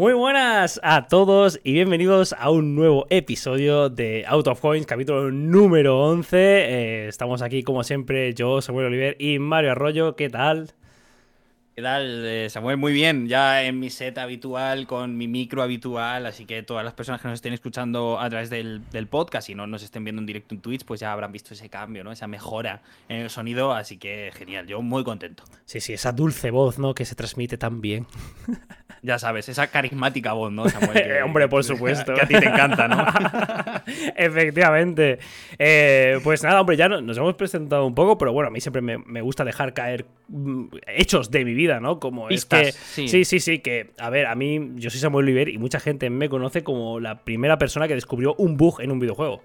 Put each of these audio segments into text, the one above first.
Muy buenas a todos y bienvenidos a un nuevo episodio de Out of Coins, capítulo número 11. Eh, estamos aquí como siempre, yo, Samuel Oliver y Mario Arroyo. ¿Qué tal? ¿Qué tal, eh, Samuel? Muy bien, ya en mi set habitual, con mi micro habitual, así que todas las personas que nos estén escuchando a través del, podcast y no nos estén viendo en directo en Twitch, pues ya habrán visto ese cambio, ¿no? Esa mejora en el sonido, así que genial, yo muy contento. Sí, sí, esa dulce voz, ¿no? Que se transmite tan bien. Ya sabes, esa carismática voz, ¿no, Samuel? Hombre, por supuesto. Que a ti te encanta, ¿no? Efectivamente. Eh, pues nada, hombre, ya nos hemos presentado un poco, pero bueno, a mí siempre me, gusta dejar caer mm, hechos de mi vida, ¿no? Como es que. Sí. sí, sí, que. A ver, a mí, yo soy Samuel Oliver y mucha gente me conoce como la primera persona que descubrió un bug en un videojuego.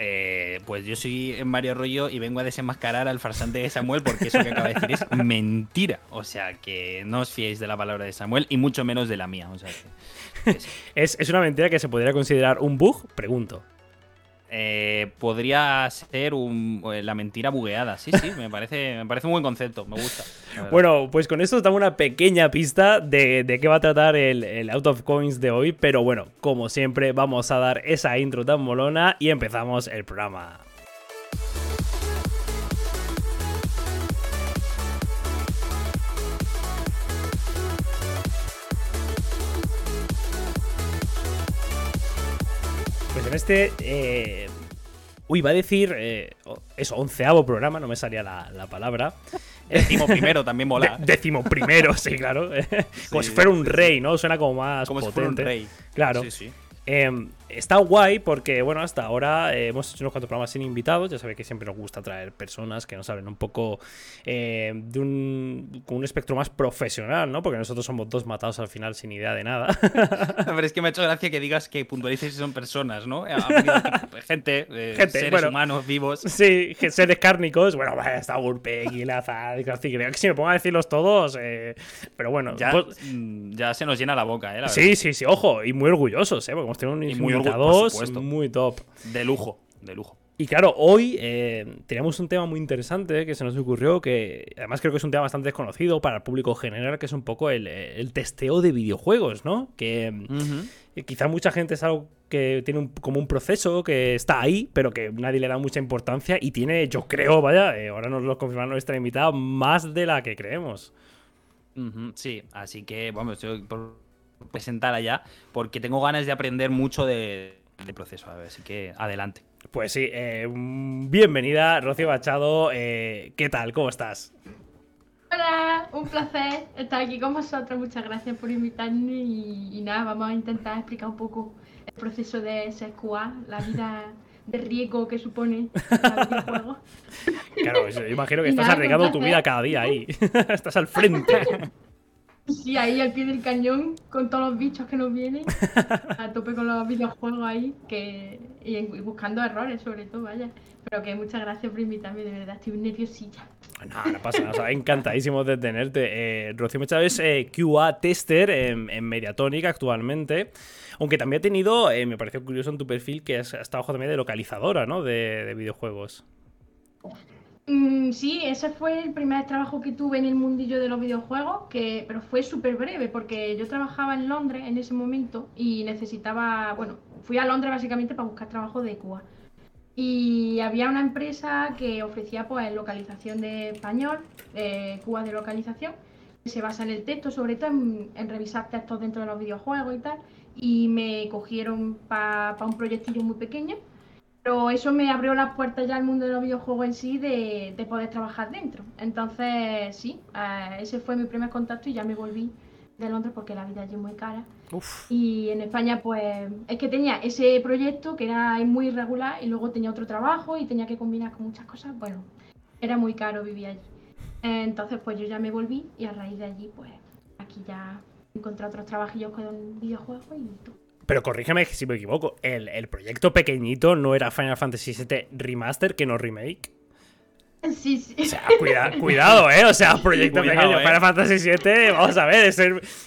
Eh, pues yo soy Mario Arroyo y vengo a desenmascarar al farsante de Samuel porque eso que acaba de decir es mentira. O sea, que no os fiéis de la palabra de Samuel y mucho menos de la mía. O sea, es, es una mentira que se podría considerar un bug, pregunto. Eh, podría ser eh, la mentira bugueada. Sí, sí, me parece, me parece un buen concepto, me gusta. Bueno, pues con esto os damos una pequeña pista de, de qué va a tratar el, el, Out of Coins de hoy, pero bueno, como siempre, vamos a dar esa intro tan molona y empezamos el programa. Pues en este. Eh, uy, va a decir. Eh, eso, onceavo programa, no me salía la, palabra. Décimo primero también mola. décimo primero, sí, claro. como si fuera un rey, ¿no? Suena como más como potente. Si fuera un rey. Claro. Sí, sí. Em, está guay porque, bueno, hasta ahora eh, hemos hecho unos cuantos programas sin invitados. Ya sabéis que siempre nos gusta traer personas que nos hablen un poco eh, de un, con un espectro más profesional, ¿no? Porque nosotros somos dos matados al final sin idea de nada. Pero es que me ha hecho gracia que digas que puntualices si son personas, ¿no? gente, eh, gente, seres humanos vivos. Sí, seres cárnicos. Bueno, está Gurpek y Lazar, creo que si me pongo a decirlos todos. pero bueno, ya, pues mm, ya, se nos llena la boca, ¿eh? sí, sí, sí, ojo, y muy orgullosos, ¿eh? Porque hemos tenido un muy top. De lujo, de lujo. Y claro, hoy eh, teníamos un tema muy interesante que se nos ocurrió, que además creo que es un tema bastante desconocido para el público general, que es un poco el, testeo de videojuegos, ¿no? Que eh, quizá mucha gente es algo que tiene como un proceso que está ahí, pero que nadie le da mucha importancia y tiene, yo creo, vaya, eh, ahora nos lo confirma nuestra invitada, más de la que creemos. sí, así que, vamos, yo por presentarla ya, porque tengo ganas de aprender mucho del proceso. Así que adelante. Pues sí, eh, bienvenida, Rocío Bachado. Eh, ¿Qué tal? ¿Cómo estás? Hola, un placer estar aquí con vosotros. Muchas gracias por invitarme y, nada, vamos a intentar explicar un poco el proceso de SQA, la vida de riesgo que supone el videojuego. Claro, yo imagino que estás arriesgando tu vida cada día ahí. estás al frente. Sí, ahí al pie del cañón, con todos los bichos que nos vienen, a tope con los videojuegos ahí, que y buscando errores sobre todo, vaya. Pero que muchas gracias por invitarme, de verdad, estoy nerviosilla. No, no pasa nada, encantadísimo de tenerte. Eh, Rocío Chávez es QA tester en, en, Mediatonic actualmente, aunque también ha tenido, eh, me pareció curioso en tu perfil, que has, estado también de localizadora, ¿no? De, de videojuegos. Mm, sí, ese fue el primer trabajo que tuve en el mundillo de los videojuegos, que, pero fue súper breve porque yo trabajaba en Londres en ese momento y necesitaba, bueno, fui a Londres básicamente para buscar trabajo de Cuba. Y había una empresa que ofrecía pues localización de español, eh, Cuba de localización, que se basa en el texto, sobre todo en, revisar textos dentro de los videojuegos y tal. Y me cogieron para un proyectillo muy pequeño pero eso me abrió las puertas ya al mundo de los videojuegos en sí de, poder trabajar dentro. Entonces, sí, eh, ese fue mi primer contacto y ya me volví de Londres porque la vida allí es muy cara. Y en España, pues, es que tenía ese proyecto que era muy irregular y luego tenía otro trabajo y tenía que combinar con muchas cosas. Bueno, era muy caro vivir allí. Entonces, pues yo ya me volví y a raíz de allí, pues, aquí ya encontré otros trabajillos con videojuegos y todo. Pero corrígeme si me equivoco, el, proyecto pequeñito no era Final Fantasy VII Remaster, que no remake. Sí, sí. O sea, cuidado, ¿eh? O sea, proyecto pequeño, eh. Final Fantasy VII, vamos a ver,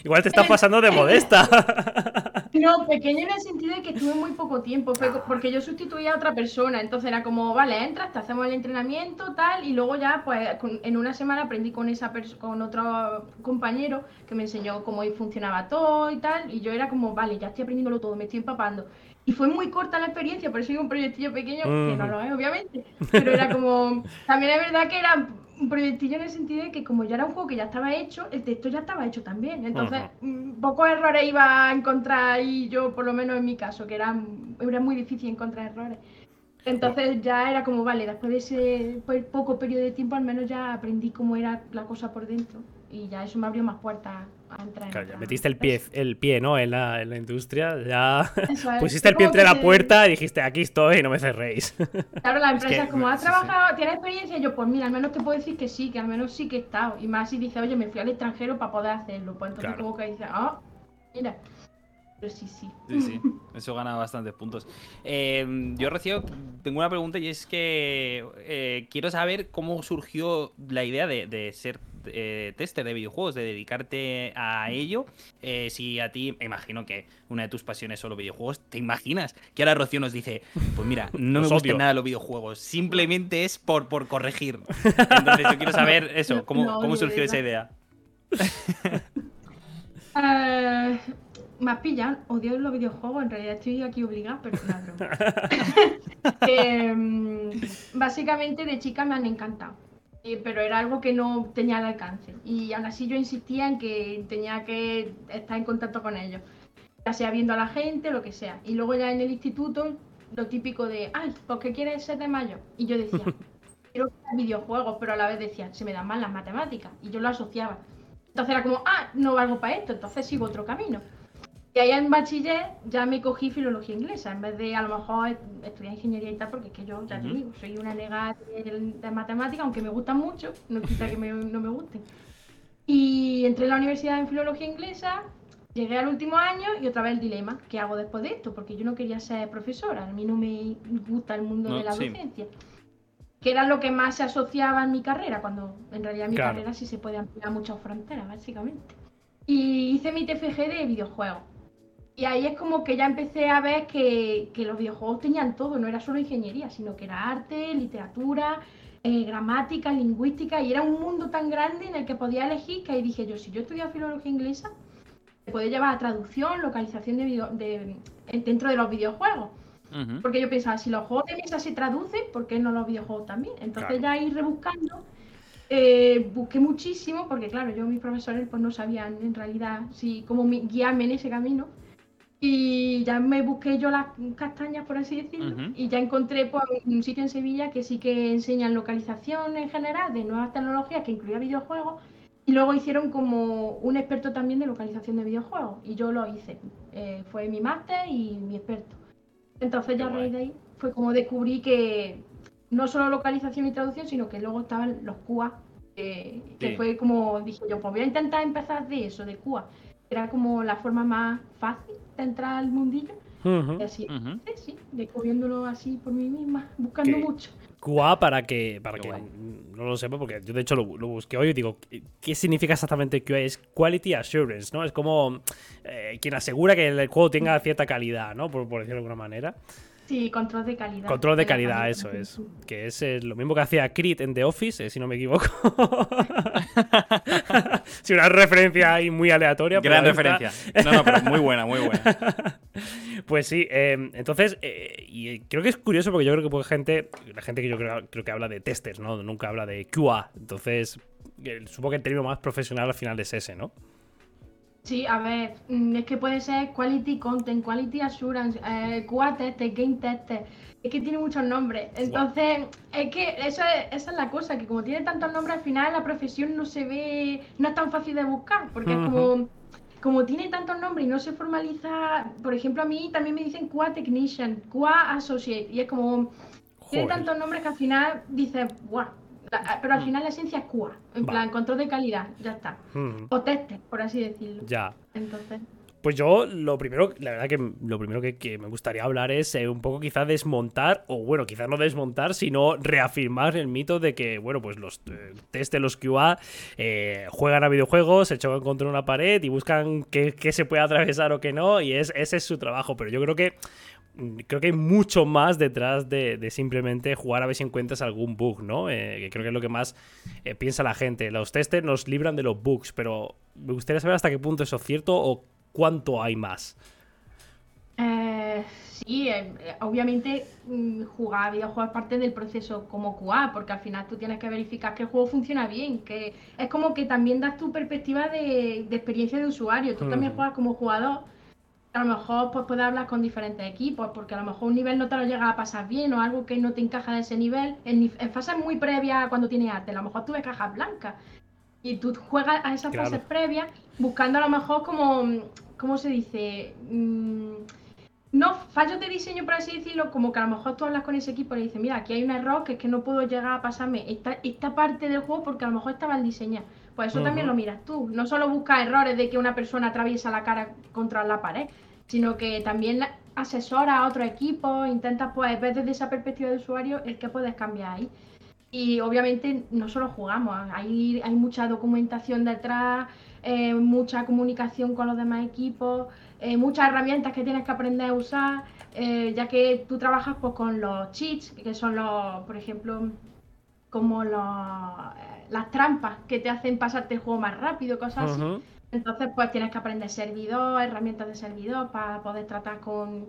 igual te estás pasando de modesta. No, pequeño en el sentido de que estuve muy poco tiempo, porque yo sustituía a otra persona, entonces era como, vale, entras, te hacemos el entrenamiento, tal, y luego ya, pues, en una semana aprendí con esa con otro compañero que me enseñó cómo funcionaba todo y tal, y yo era como, vale, ya estoy aprendiéndolo todo, me estoy empapando. Y fue muy corta la experiencia, por eso digo un proyectillo pequeño, que no lo es, obviamente, pero era como, también es verdad que era un proyectillo en el sentido de que como ya era un juego que ya estaba hecho, el texto ya estaba hecho también. Entonces, mm, pocos errores iba a encontrar y yo, por lo menos en mi caso, que era, era muy difícil encontrar errores. Entonces ya era como, vale, después de ese poco periodo de tiempo, al menos ya aprendí cómo era la cosa por dentro. Y ya eso me abrió más puertas a entrar. Claro, ya metiste el pie, el pie ¿no? En la, en la industria, ya pusiste el pie entre la puerta y dijiste, aquí estoy, no me cerréis. Claro, la empresa, como has trabajado, tienes experiencia, yo, pues mira, al menos te puedo decir que sí, que al menos sí que he estado. Y más si dice, oye, me fui al extranjero para poder hacerlo. Pues entonces como que dice, ah, mira. Pero sí, sí. Sí, sí. Eso gana bastantes puntos. Eh, yo recibo, tengo una pregunta y es que eh, quiero saber cómo surgió la idea de, ser eh, tester de videojuegos, de dedicarte a ello. si a ti, me imagino que una de tus pasiones son los videojuegos, ¿te imaginas que ahora Rocío nos dice, pues mira, no me gustan nada los videojuegos, simplemente es por, por corregir? Entonces yo quiero saber eso, cómo, cómo surgió esa idea. me has pillado, odio los videojuegos, en realidad estoy aquí obligada, pero claro. Em, básicamente de chica me han encantado, eh, pero era algo que no tenía al alcance. Y aún así yo insistía en que tenía que estar en contacto con ellos, ya sea viendo a la gente, lo que sea. Y luego ya en el instituto, lo típico de, ay, ¿por qué quieres ser de mayo? Y yo decía, quiero videojuegos, pero a la vez decía, se me dan mal las matemáticas. Y yo lo asociaba. Entonces era como, ah, no valgo para esto, entonces sigo otro camino. Y ahí en bachiller ya me cogí filología inglesa, en vez de a lo mejor estudiar ingeniería y tal, porque es que yo, ya te digo, soy una nega de, matemáticas, aunque me gustan mucho, no quita que no me gusten. Y entré en la universidad en filología inglesa, llegué al último año y otra vez el dilema, ¿qué hago después de esto? Porque yo no quería ser profesora, a mí no me gusta el mundo de la docencia. Que era lo que más se asociaba en mi carrera, cuando en realidad mi carrera sí se puede ampliar muchas fronteras, básicamente. Y hice mi TFG de videojuegos y ahí es como que ya empecé a ver que, los videojuegos tenían todo, no era solo ingeniería, sino que era arte, literatura, eh, gramática, lingüística, y era un mundo tan grande en el que podía elegir que ahí dije yo, si yo estudio filología inglesa, se puede llevar a traducción, localización de, dentro de los videojuegos. Porque yo pensaba, si los juegos de mesa se traducen, ¿por qué no los videojuegos también? Entonces ya ir rebuscando, eh, busqué muchísimo, porque claro, yo mis profesores pues no sabían en realidad si cómo guiarme en ese camino. Y ya me busqué yo las castañas, por así decirlo, y ya encontré pues, un sitio en Sevilla que sí que enseñan localización en general de nuevas tecnologías, que incluía videojuegos, y luego hicieron como un experto también de localización de videojuegos, y yo lo hice. Eh, fue mi máster y mi experto. Entonces ya a raíz de ahí fue como descubrí que no solo localización y traducción, sino que luego estaban los QA, que fue como dije yo, pues voy a intentar empezar de eso, de QA. Era como la forma más fácil entrar al mundillo. Y así, sí, sí, descubriéndolo así por mí misma, buscando mucho. QA para que, para que no lo sepa, porque yo de hecho lo, busqué hoy y digo, ¿qué significa exactamente QA? Es Quality Assurance, ¿no? Es como eh, quien asegura que el juego tenga cierta calidad, ¿no? Por, por decirlo de alguna manera. Sí, control de calidad. Control de calidad, eso es. Que es eh, lo mismo que hacía Crit en The Office, eh, si no me equivoco. sí, una referencia ahí muy aleatoria. Gran referencia. No, no, pero muy buena, muy buena. pues sí, em, entonces, eh, y creo que es curioso porque yo creo que poca gente, la gente que yo creo, creo que habla de testers, ¿no? Nunca habla de QA. Entonces, supongo que el término más profesional al final es ese, ¿no? Sí, a ver, mm, es que puede ser Quality Content, Quality Assurance, eh, QA Tester, Game Tester. Es que tiene muchos nombres. Entonces, es que eso es, esa es la cosa, que como tiene tantos nombres, al final la profesión no se ve, no es tan fácil de buscar, porque es como, como tiene tantos nombres y no se formaliza, por ejemplo, a mí también me dicen QA Technician, QA Associate, y es como, tiene tantos nombres que al final dices, pero al mm. final la esencia es QA, en plan, control de calidad, ya está. Mm. O tester, por así decirlo. Ya. Entonces. Pues yo lo primero, la verdad que lo primero que, me gustaría hablar es eh, un poco quizá desmontar, o bueno, quizás no desmontar, sino reafirmar el mito de que, bueno, pues los eh, test de los QA eh, juegan a videojuegos, se chocan contra una pared y buscan qué, se puede atravesar o qué no, y es, ese es su trabajo. Pero yo creo que creo que hay mucho más detrás de, simplemente jugar a ver si encuentras algún bug, ¿no? que creo que es lo que más piensa la gente. Los testers nos libran de los bugs, pero me gustaría saber hasta qué punto eso es cierto o cuánto hay más. Eh, sí, eh, obviamente mm, jugar a videojuegos es parte del proceso como QA, porque al final tú tienes que verificar que el juego funciona bien, que es como que también das tu perspectiva de, experiencia de usuario. Tú también juegas como jugador, a lo mejor pues, puedes hablar con diferentes equipos, porque a lo mejor un nivel no te lo llega a pasar bien o algo que no te encaja de ese nivel. En, en fases muy previas cuando tienes arte, a lo mejor tú ves cajas blancas y tú juegas a esas fases previas buscando a lo mejor como, ¿cómo se dice? Mm, no fallos de diseño, por así decirlo, como que a lo mejor tú hablas con ese equipo y le dices, mira, aquí hay un error que es que no puedo llegar a pasarme esta, esta parte del juego porque a lo mejor estaba mal diseñado. Pues eso también lo miras tú. No solo buscas errores de que una persona atraviesa la cara contra la pared, sino que también asesora a otro equipo, intentas pues ver desde esa perspectiva de usuario el que puedes cambiar ahí. Y obviamente no solo jugamos, hay, hay mucha documentación detrás, eh, mucha comunicación con los demás equipos, eh, muchas herramientas que tienes que aprender a usar, eh, ya que tú trabajas pues, con los cheats, que son los, por ejemplo, como los, las trampas que te hacen pasarte el juego más rápido, cosas así. Entonces, pues tienes que aprender servidor, herramientas de servidor para poder tratar con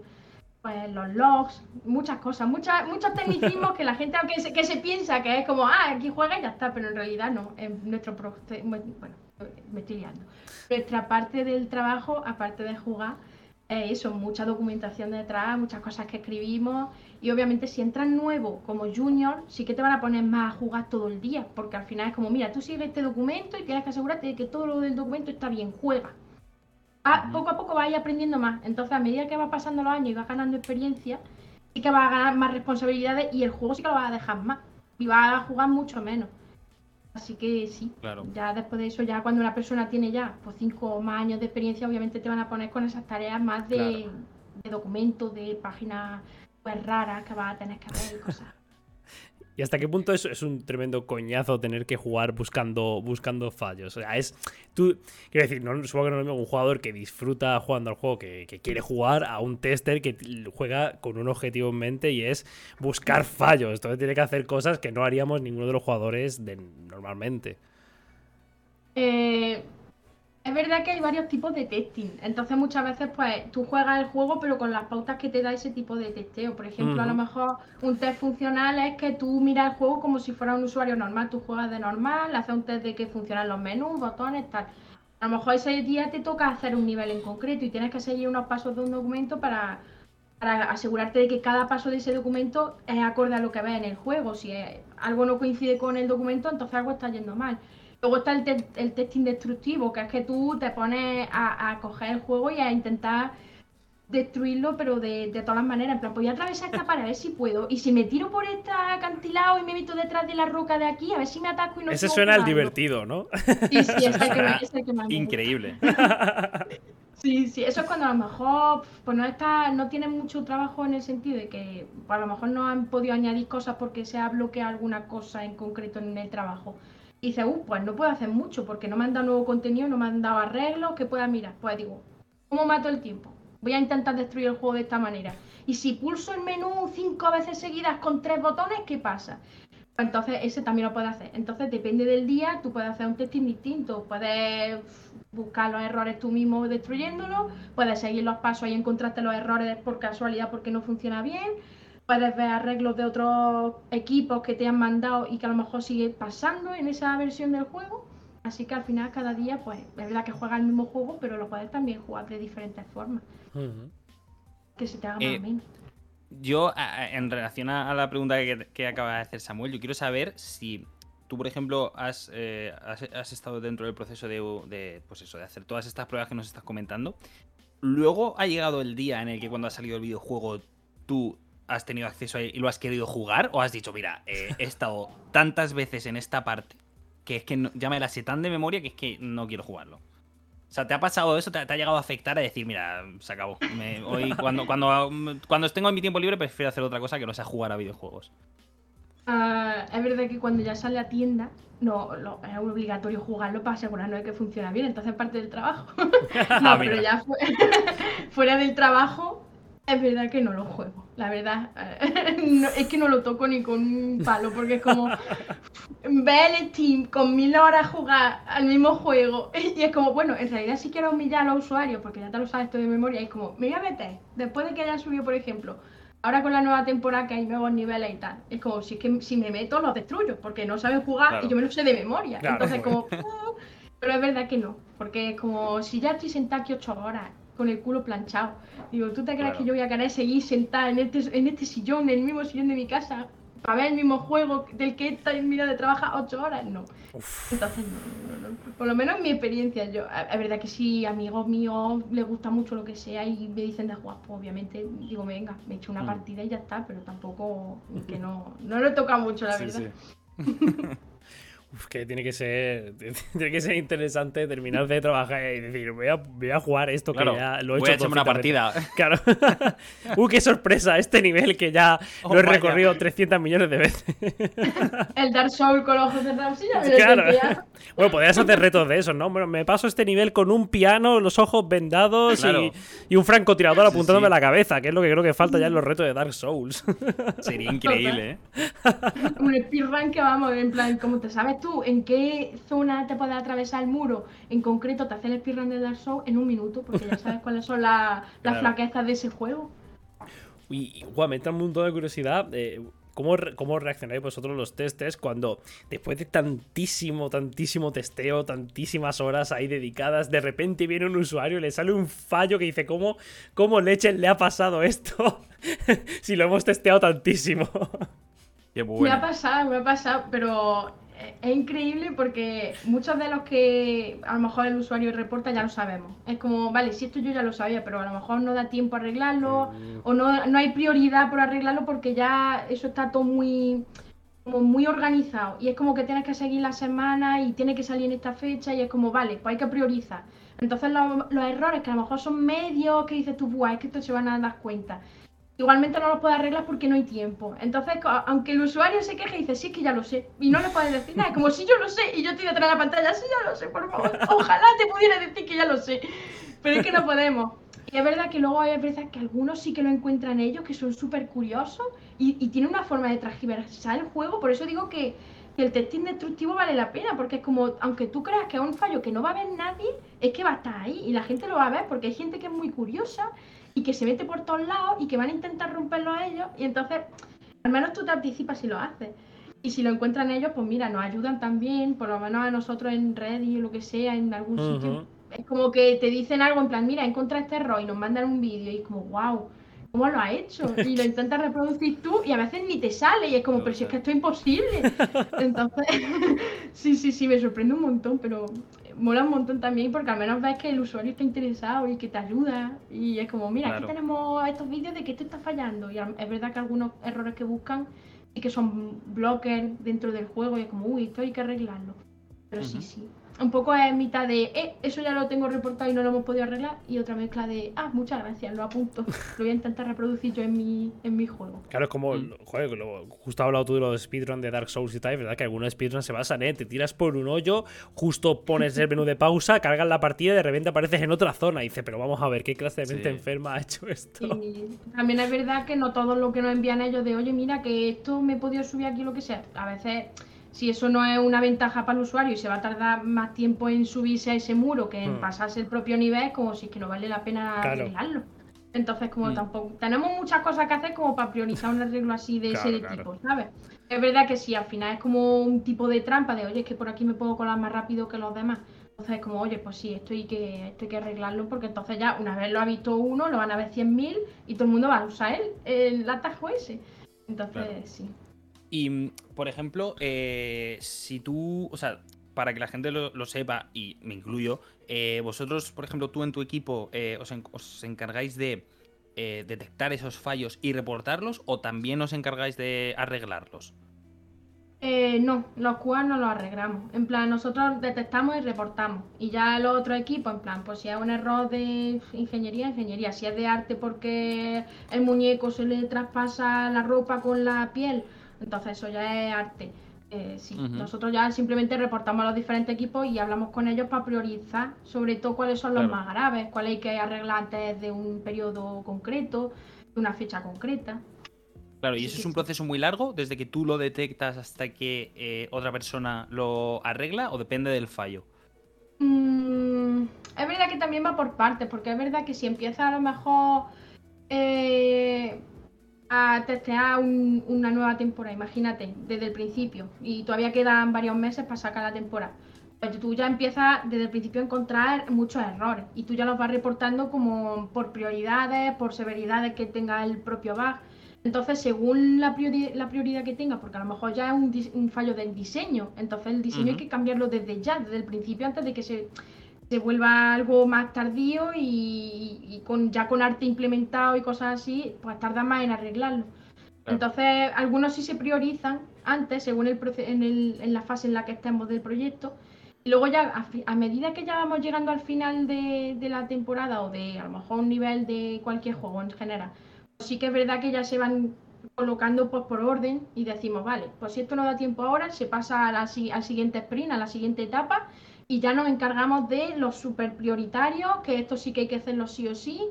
pues los logs, muchas cosas, muchas, muchos tecnicismos que la gente aunque se, que se piensa que es como, ah, aquí juega y ya está, pero en realidad no, en nuestro bueno, me estoy liando. Nuestra parte del trabajo, aparte de jugar, es eso, mucha documentación detrás, muchas cosas que escribimos y obviamente si entras nuevo como junior, sí que te van a poner más a jugar todo el día, porque al final es como, mira, tú sigues este documento y tienes que asegurarte de que todo lo del documento está bien, juega poco a poco vas aprendiendo más. Entonces, a medida que va pasando los años y vas ganando experiencia, sí que vas a ganar más responsabilidades y el juego sí que lo vas a dejar más. Y vas a jugar mucho menos. Así que sí, claro. ya después de eso, ya cuando una persona tiene ya pues, cinco o más años de experiencia, obviamente te van a poner con esas tareas más de, de documentos, de páginas pues, raras que vas a tener que y cosas. ¿Y hasta qué punto es, es un tremendo coñazo tener que jugar buscando, buscando fallos? O sea, es. Tú, quiero decir, no, supongo que no es un jugador que disfruta jugando al juego, que, quiere jugar, a un tester que juega con un objetivo en mente y es buscar fallos. Entonces tiene que hacer cosas que no haríamos ninguno de los jugadores de, normalmente. Eh, es verdad que hay varios tipos de testing. Entonces muchas veces pues tú juegas el juego pero con las pautas que te da ese tipo de testeo. Por ejemplo, a lo mejor un test funcional es que tú miras el juego como si fuera un usuario normal. Tú juegas de normal, haces un test de que funcionan los menús, botones, tal. A lo mejor ese día te toca hacer un nivel en concreto y tienes que seguir unos pasos de un documento para, para asegurarte de que cada paso de ese documento es acorde a lo que ves en el juego. Si algo no coincide con el documento, entonces algo está yendo mal. Luego está el, el, testing destructivo, que es que tú te pones a, coger el juego y a intentar destruirlo, pero de, todas las maneras. En plan, voy a atravesar esta pared a ver si puedo. Y si me tiro por este acantilado y me meto detrás de la roca de aquí, a ver si me ataco y no Ese suena al divertido, ¿no? Sí, sí, es el que, me, Increíble. Sí, sí, eso es cuando a lo mejor pues no está, no tiene mucho trabajo en el sentido de que pues, a lo mejor no han podido añadir cosas porque se ha bloqueado alguna cosa en concreto en el trabajo. Y dice, uh, pues no puedo hacer mucho porque no me han dado nuevo contenido, no me han dado arreglos que pueda mirar. Pues digo, ¿cómo mato el tiempo? Voy a intentar destruir el juego de esta manera. Y si pulso el menú cinco veces seguidas con tres botones, ¿qué pasa? Pues entonces ese también lo puedes hacer. Entonces depende del día, tú puedes hacer un testing distinto. Puedes buscar los errores tú mismo destruyéndolo, puedes seguir los pasos y encontrarte los errores por casualidad porque no funciona bien puedes ver arreglos de otros equipos que te han mandado y que a lo mejor sigue pasando en esa versión del juego. Así que al final cada día, pues es verdad que juega el mismo juego, pero lo puedes también jugar de diferentes formas. Que se te haga más eh, menos. Yo, en relación a la pregunta que, acaba de hacer Samuel, yo quiero saber si tú, por ejemplo, has, eh, has, estado dentro del proceso de, de, pues eso, de hacer todas estas pruebas que nos estás comentando. Luego ha llegado el día en el que cuando ha salido el videojuego tú has tenido acceso a y lo has querido jugar? ¿O has dicho, mira, eh, he estado tantas veces en esta parte que es que ya me la sé tan de memoria que es que no quiero jugarlo? O sea, ¿te ha pasado eso? ¿Te, ha llegado a afectar a decir, mira, se acabó? hoy, cuando, cuando, cuando tengo en mi tiempo libre, prefiero hacer otra cosa que no sea jugar a videojuegos. Ah, es verdad que cuando ya sale a tienda, no, es obligatorio jugarlo para asegurarnos de que funciona bien, entonces parte del trabajo. no, ah, pero ya fuera del trabajo, es verdad que no lo juego, la verdad. es que no lo toco ni con un palo, porque es como ver el Steam con mil horas jugar al mismo juego. Y es como, bueno, en realidad si quiero humillar a los usuarios, porque ya te lo sabes todo de memoria, es como, me voy a meter, después de que haya subido, por ejemplo, ahora con la nueva temporada que hay nuevos niveles y tal, es como si es que si me meto los destruyo, porque no saben jugar y yo me lo sé de memoria. Entonces, como, pero es verdad que no, porque es como si ya estoy sentada aquí ocho horas con el culo planchado. Digo, ¿tú te crees que yo voy a querer seguir sentada en este, en este sillón, en el mismo sillón de mi casa, para ver el mismo juego del que esta mira de trabaja ocho horas? No. Entonces, no, no, por lo menos en mi experiencia, yo, es verdad que si amigos míos les gusta mucho lo que sea y me dicen de jugar, pues obviamente digo, venga, me echo una mm. partida y ya está, pero tampoco, que no, no lo toca mucho, la verdad. Uf, que tiene que ser tiene que ser interesante terminar de trabajar y decir, voy a, voy a jugar esto que ya lo he hecho. Voy a una partida. Claro. uh, qué sorpresa, este nivel que ya lo he recorrido 300 millones de veces. El Dark Souls con los ojos cerrados, sí, Claro. Bueno, podrías hacer retos de eso, ¿no? Bueno, me paso este nivel con un piano, los ojos vendados y, un francotirador apuntándome a la cabeza, que es lo que creo que falta ya en los retos de Dark Souls. Sería increíble, ¿eh? Un speedrun que vamos, en plan, como te sabes tú en qué zona te puede atravesar el muro, en concreto te hace el speedrun de Dark Souls en un minuto, porque ya sabes cuáles son las flaquezas de ese juego. Y, guau, me entra un montón de curiosidad. Eh, ¿Cómo, ¿Cómo reaccionáis vosotros los testes cuando después de tantísimo, tantísimo testeo, tantísimas horas ahí dedicadas, de repente viene un usuario y le sale un fallo que dice, ¿cómo, cómo leche le ha pasado esto? si lo hemos testeado tantísimo. Me ha pasado, me ha pasado, pero es increíble porque muchos de los que a lo mejor el usuario reporta ya lo sabemos. Es como, vale, si esto yo ya lo sabía, pero a lo mejor no da tiempo a arreglarlo mm. o no, no hay prioridad por arreglarlo porque ya eso está todo muy como muy organizado y es como que tienes que seguir la semana y tiene que salir en esta fecha y es como, vale, pues hay que priorizar. Entonces los, los errores que a lo mejor son medios que dices tú, Buah, es que esto se van a dar cuenta igualmente no lo puede arreglar porque no hay tiempo. Entonces, aunque el usuario se queje y dice, sí, es que ya lo sé, y no le puedes decir nada, como si yo lo sé y yo estoy detrás de la pantalla, sí, ya lo sé, por favor, ojalá te pudiera decir que ya lo sé, pero es que no podemos. Y es verdad que luego hay veces que algunos sí que lo encuentran ellos, que son súper curiosos y, y tienen una forma de transgiversar el juego, por eso digo que, que el testing destructivo vale la pena, porque es como, aunque tú creas que es un fallo que no va a ver nadie, es que va a estar ahí y la gente lo va a ver porque hay gente que es muy curiosa y que se mete por todos lados y que van a intentar romperlo a ellos y entonces al menos tú te anticipas si lo haces. Y si lo encuentran ellos, pues mira, nos ayudan también, por lo menos a nosotros en Reddit o lo que sea, en algún sitio. Es como que te dicen algo en plan, mira, encontré este error y nos mandan un vídeo y es como, wow, ¿cómo lo ha hecho? Y lo intentas reproducir tú y a veces ni te sale y es como, pero si es que esto es imposible. Entonces, sí, sí, sí, me sorprende un montón, pero mola un montón también porque al menos ves que el usuario está interesado y que te ayuda. Y es como, mira, aquí tenemos estos vídeos de que esto está fallando. Y es verdad que algunos errores que buscan y que son blockers dentro del juego y es como, uy, esto hay que arreglarlo. Pero sí, sí un poco es mitad de, eh, eso ya lo tengo reportado y no lo hemos podido arreglar, y otra mezcla de, ah, muchas gracias, lo apunto, lo voy a intentar reproducir yo en mi, en mi juego. Claro, es como, mm. joder, justo has hablado tú de los speedruns de Dark Souls y tal, ¿verdad? Que algunos speedruns se basan, ¿eh? Te tiras por un hoyo, justo pones el menú de pausa, cargas la partida y de repente apareces en otra zona. Y dices, pero vamos a ver, ¿qué clase de mente enferma ha hecho esto? Y también es verdad que no todo lo que nos envían ellos de, oye, mira, que esto me he podido subir aquí, lo que sea. A veces si eso no es una ventaja para el usuario y se va a tardar más tiempo en subirse a ese muro que en hmm. pasarse el propio nivel, como si es que no vale la pena arreglarlo. Entonces, como hmm. tampoco tenemos muchas cosas que hacer como para priorizar un arreglo así de ese tipo, ¿sabes? Es verdad que si al final es como un tipo de trampa de, oye, es que por aquí me puedo colar más rápido que los demás. Entonces es como, oye, pues sí, esto hay que, esto hay que arreglarlo porque entonces ya una vez lo ha visto uno, lo van a ver 100.000 y todo el mundo va a usar él, el atajo ese. Entonces, sí. Y, mm, por ejemplo, eh, si tú, o sea, para que la gente lo, sepa, y me incluyo, eh, vosotros, por ejemplo, tú en tu equipo eh, os, encargáis de detectar esos fallos y reportarlos o también os encargáis de arreglarlos? Eh, no, los QA no los arreglamos. En plan, nosotros detectamos y reportamos. Y ya los otros equipos, en plan, pues si es un error de ingeniería, ingeniería. Si es de arte porque el muñeco se le traspasa la ropa con la piel, entonces eso ya es arte. Eh, sí, nosotros ya simplemente reportamos a los diferentes equipos y hablamos con ellos para priorizar, sobre todo cuáles son los más graves, cuáles hay que arreglar antes de un periodo concreto, de una fecha concreta. Claro, y eso es un proceso muy largo, desde que tú lo detectas hasta que eh, otra persona lo arregla o depende del fallo. Mm, es verdad que también va por partes, porque es verdad que si empieza a lo mejor eh, a testear una nueva temporada, imagínate, desde el principio, y todavía quedan varios meses para sacar la temporada. Pues tú ya empiezas desde el principio a encontrar muchos errores y tú ya los vas reportando como por prioridades, por severidades que tenga el propio bug. Entonces, según la, prioridad que tenga, porque a lo mejor ya es un, fallo del diseño, entonces el diseño hay que cambiarlo desde ya, desde el principio, antes de que se, vuelva algo más tardío y, con ya con arte implementado y cosas así, pues tarda más en arreglarlo. Entonces, algunos sí se priorizan antes, según el, en, en la fase en la que estemos del proyecto, y luego ya, a, medida que ya vamos llegando al final de, de, la temporada o de a lo mejor un nivel de cualquier juego en general, sí que es verdad que ya se van colocando pues, por orden y decimos, vale, pues si esto no da tiempo ahora, se pasa a la, al siguiente sprint, a la siguiente etapa y ya nos encargamos de los super prioritarios, que esto sí que hay que hacerlo sí o sí